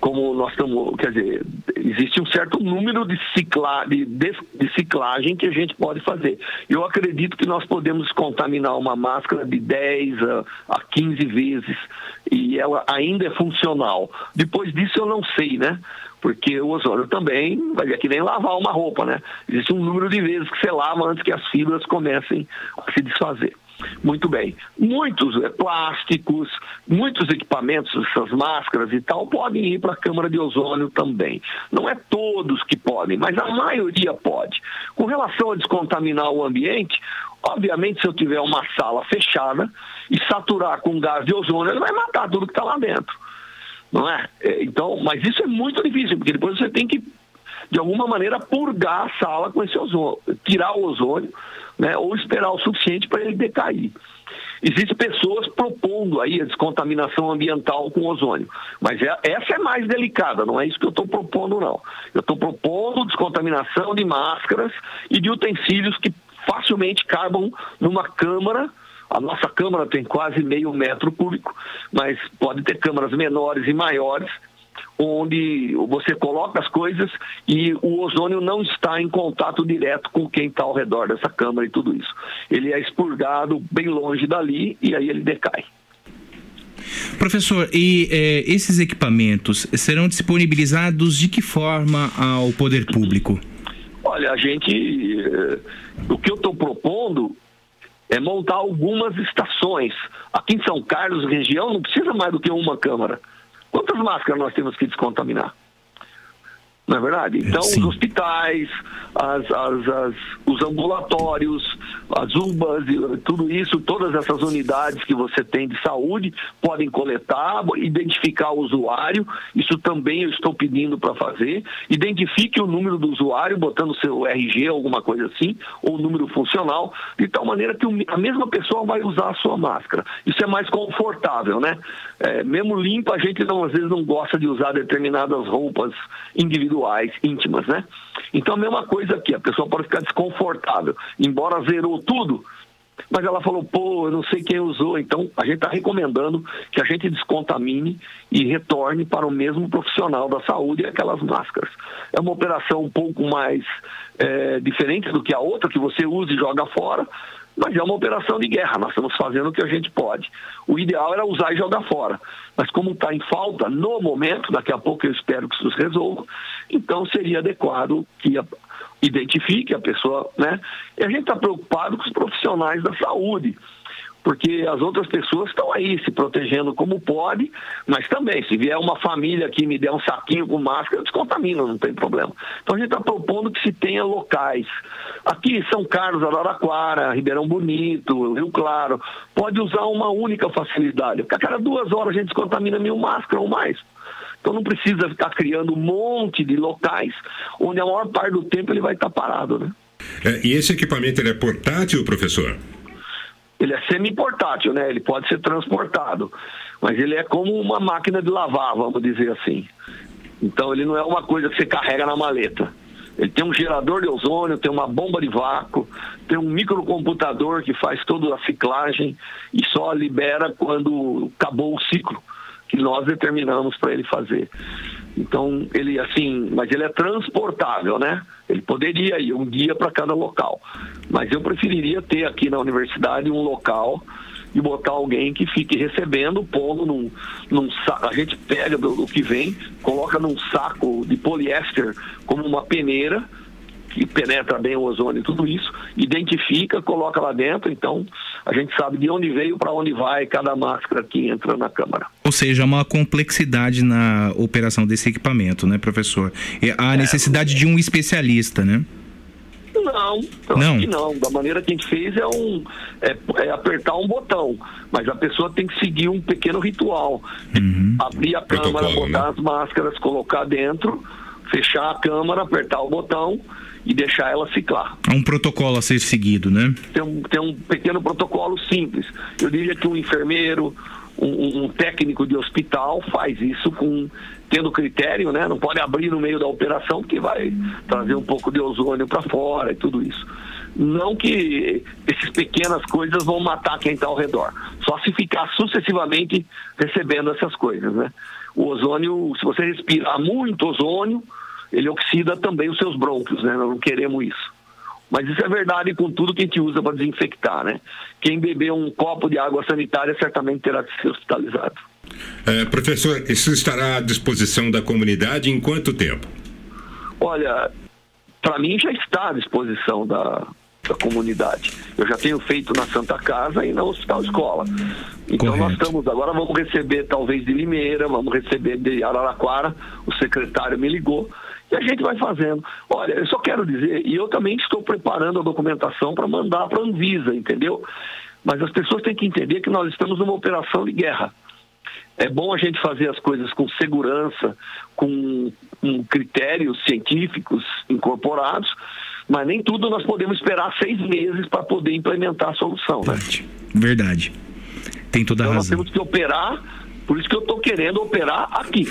como nós estamos, quer dizer, existe um certo número de, cicla, de, de, de, ciclagem que a gente pode fazer. Eu acredito que nós podemos contaminar uma máscara de 10 a, a 15 vezes e ela ainda é funcional. Depois disso eu não sei, né? Porque o ozônio também vai ver que nem lavar uma roupa, né? Existe um número de vezes que você lava antes que as fibras comecem a se desfazer. Muito bem. Muitos é, plásticos, muitos equipamentos, essas máscaras e tal, podem ir para a câmara de ozônio também. Não é todos que podem, mas a maioria pode. Com relação a descontaminar o ambiente, obviamente, se eu tiver uma sala fechada e saturar com gás de ozônio, ele vai matar tudo que está lá dentro. Não é? é? Então, mas isso é muito difícil, porque depois você tem que, de alguma maneira, purgar a sala com esse ozônio, tirar o ozônio né, ou esperar o suficiente para ele decair. Existem pessoas propondo aí a descontaminação ambiental com ozônio, mas é, essa é mais delicada, não é isso que eu estou propondo, não. Eu estou propondo descontaminação de máscaras e de utensílios que facilmente cabam numa câmara a nossa câmara tem quase meio metro cúbico, mas pode ter câmaras menores e maiores onde você coloca as coisas e o ozônio não está em contato direto com quem está ao redor dessa câmara e tudo isso. Ele é expurgado bem longe dali e aí ele decai. Professor, e eh, esses equipamentos serão disponibilizados de que forma ao poder público? Olha, a gente. Eh, o que eu estou propondo é montar algumas estações. Aqui em São Carlos, região, não precisa mais do que uma câmara. Quantas máscaras nós temos que descontaminar? Não é verdade? Então, Sim. os hospitais, as, as, as, os ambulatórios, as UBAs, tudo isso, todas essas unidades que você tem de saúde podem coletar, identificar o usuário. Isso também eu estou pedindo para fazer. Identifique o número do usuário, botando seu RG, alguma coisa assim, ou número funcional, de tal maneira que a mesma pessoa vai usar a sua máscara. Isso é mais confortável, né? É, mesmo limpa, a gente não, às vezes não gosta de usar determinadas roupas individuais individuais, íntimas, né? Então a mesma coisa aqui, a pessoa pode ficar desconfortável, embora zerou tudo, mas ela falou, pô, eu não sei quem usou, então a gente está recomendando que a gente descontamine e retorne para o mesmo profissional da saúde aquelas máscaras. É uma operação um pouco mais é, diferente do que a outra, que você usa e joga fora, mas é uma operação de guerra, nós estamos fazendo o que a gente pode. O ideal era usar e jogar fora, mas como está em falta no momento, daqui a pouco eu espero que isso se resolva, então seria adequado que a, identifique a pessoa, né? E a gente está preocupado com os profissionais da saúde porque as outras pessoas estão aí se protegendo como pode, mas também, se vier uma família que me der um saquinho com máscara, eu descontamino, não tem problema. Então a gente está propondo que se tenha locais. Aqui, São Carlos, Araraquara, Ribeirão Bonito, Rio Claro, pode usar uma única facilidade, porque a cada duas horas a gente descontamina mil máscaras ou mais. Então não precisa ficar criando um monte de locais onde a maior parte do tempo ele vai estar parado, né? É, e esse equipamento ele é portátil, professor? Ele é semi-portátil, né? Ele pode ser transportado, mas ele é como uma máquina de lavar, vamos dizer assim. Então ele não é uma coisa que você carrega na maleta. Ele tem um gerador de ozônio, tem uma bomba de vácuo, tem um microcomputador que faz toda a ciclagem e só libera quando acabou o ciclo que nós determinamos para ele fazer. Então, ele assim, mas ele é transportável, né? Ele poderia ir um dia para cada local. Mas eu preferiria ter aqui na universidade um local e botar alguém que fique recebendo, pondo num, num saco. A gente pega do, do que vem, coloca num saco de poliéster como uma peneira que penetra bem o ozônio e tudo isso, identifica, coloca lá dentro, então a gente sabe de onde veio, para onde vai cada máscara que entra na câmara. Ou seja, uma complexidade na operação desse equipamento, né, professor? E a necessidade é, de um especialista, né? Não, não. não. Da maneira que a gente fez é um é, é, apertar um botão, mas a pessoa tem que seguir um pequeno ritual, uhum. abrir a câmera, botar né? as máscaras, colocar dentro fechar a câmara, apertar o botão e deixar ela ciclar. Há um protocolo a ser seguido, né? Tem um, tem um pequeno protocolo simples. Eu diria que um enfermeiro, um, um- técnico de hospital faz isso com tendo critério, né? Não pode abrir no meio da operação porque vai trazer um pouco de ozônio para fora e tudo isso. Não que essas pequenas coisas vão matar quem está ao redor. Só se ficar sucessivamente recebendo essas coisas, né? O ozônio, se você respirar muito ozônio, ele oxida também os seus brônquios, né? Nós não queremos isso. Mas isso é verdade com tudo que a gente usa para desinfectar, né? Quem beber um copo de água sanitária certamente terá que ser hospitalizado. É, professor, isso estará à disposição da comunidade em quanto tempo? Olha, para mim já está à disposição da, da comunidade. Eu já tenho feito na Santa Casa e na Hospital Escola. Então nós estamos, agora vamos receber talvez de Limeira, vamos receber de Araraquara, o secretário me ligou, e a gente vai fazendo. Olha, eu só quero dizer, e eu também estou preparando a documentação para mandar para a Anvisa, entendeu? Mas as pessoas têm que entender que nós estamos numa operação de guerra. É bom a gente fazer as coisas com segurança, com, com critérios científicos incorporados, mas nem tudo nós podemos esperar seis meses para poder implementar a solução. Né? Verdade. Tem toda a Então nós razão. temos que operar, por isso que eu estou querendo operar aqui.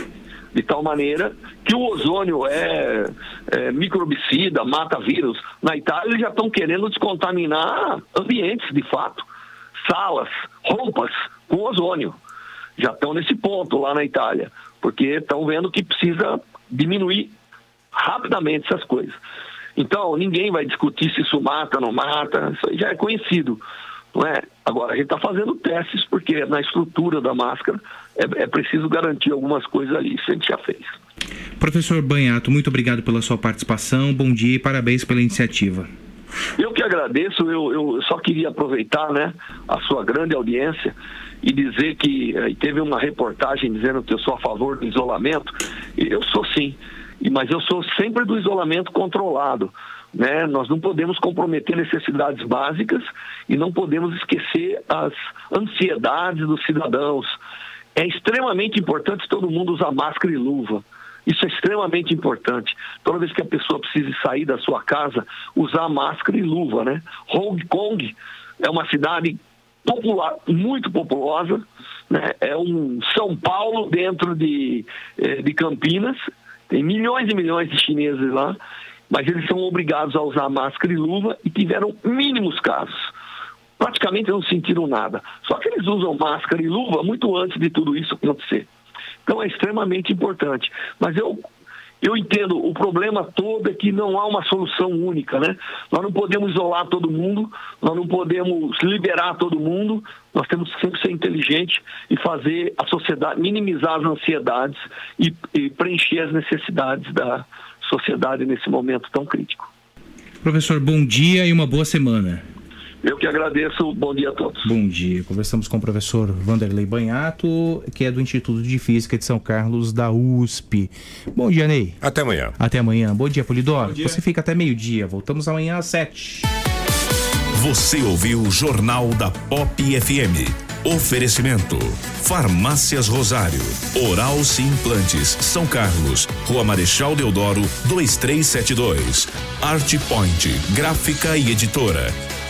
De tal maneira que o ozônio é, é microbicida, mata vírus. Na Itália eles já estão querendo descontaminar ambientes, de fato. Salas, roupas com ozônio. Já estão nesse ponto lá na Itália. Porque estão vendo que precisa diminuir rapidamente essas coisas. Então, ninguém vai discutir se isso mata ou não mata, isso já é conhecido. Não é? Agora, a gente está fazendo testes, porque na estrutura da máscara é, é preciso garantir algumas coisas ali. Isso a gente já fez. Professor Banhato, muito obrigado pela sua participação. Bom dia e parabéns pela iniciativa. Eu que agradeço, eu, eu só queria aproveitar né, a sua grande audiência e dizer que eh, teve uma reportagem dizendo que eu sou a favor do isolamento. Eu sou sim, mas eu sou sempre do isolamento controlado. Né? Nós não podemos comprometer necessidades básicas e não podemos esquecer as ansiedades dos cidadãos. É extremamente importante todo mundo usar máscara e luva. Isso é extremamente importante. Toda vez que a pessoa precise sair da sua casa, usar máscara e luva, né? Hong Kong é uma cidade popular, muito populosa, né? É um São Paulo dentro de, eh, de Campinas. Tem milhões e milhões de chineses lá, mas eles são obrigados a usar máscara e luva e tiveram mínimos casos praticamente não sentiram nada. Só que eles usam máscara e luva muito antes de tudo isso acontecer. Então é extremamente importante. Mas eu, eu entendo, o problema todo é que não há uma solução única, né? Nós não podemos isolar todo mundo, nós não podemos liberar todo mundo, nós temos que sempre ser inteligente e fazer a sociedade, minimizar as ansiedades e, e preencher as necessidades da sociedade nesse momento tão crítico. Professor, bom dia e uma boa semana. Eu que agradeço, bom dia a todos. Bom dia. Conversamos com o professor Vanderlei Banhato, que é do Instituto de Física de São Carlos, da USP. Bom dia, Ney. Até amanhã. Até amanhã. Bom dia, Polidoro. Você fica até meio-dia. Voltamos amanhã às sete. Você ouviu o Jornal da Pop FM. Oferecimento: Farmácias Rosário, Oral Sim Implantes, São Carlos, Rua Marechal Deodoro, 2372. Art Point, Gráfica e Editora.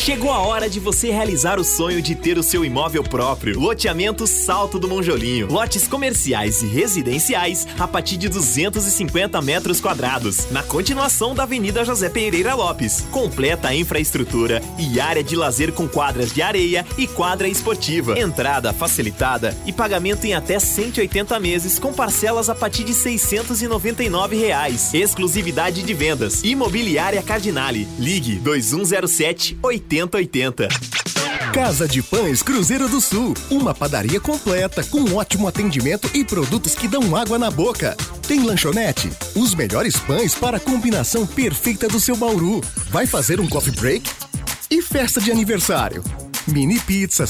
Chegou a hora de você realizar o sonho de ter o seu imóvel próprio. Loteamento Salto do Monjolinho. Lotes comerciais e residenciais a partir de 250 metros quadrados. Na continuação da Avenida José Pereira Lopes. Completa infraestrutura e área de lazer com quadras de areia e quadra esportiva. Entrada facilitada e pagamento em até 180 meses com parcelas a partir de 699 reais. Exclusividade de vendas. Imobiliária Cardinale. Ligue 2107 8080. Casa de Pães Cruzeiro do Sul. Uma padaria completa, com ótimo atendimento e produtos que dão água na boca. Tem lanchonete? Os melhores pães para a combinação perfeita do seu Bauru. Vai fazer um coffee break? E festa de aniversário? Mini pizza,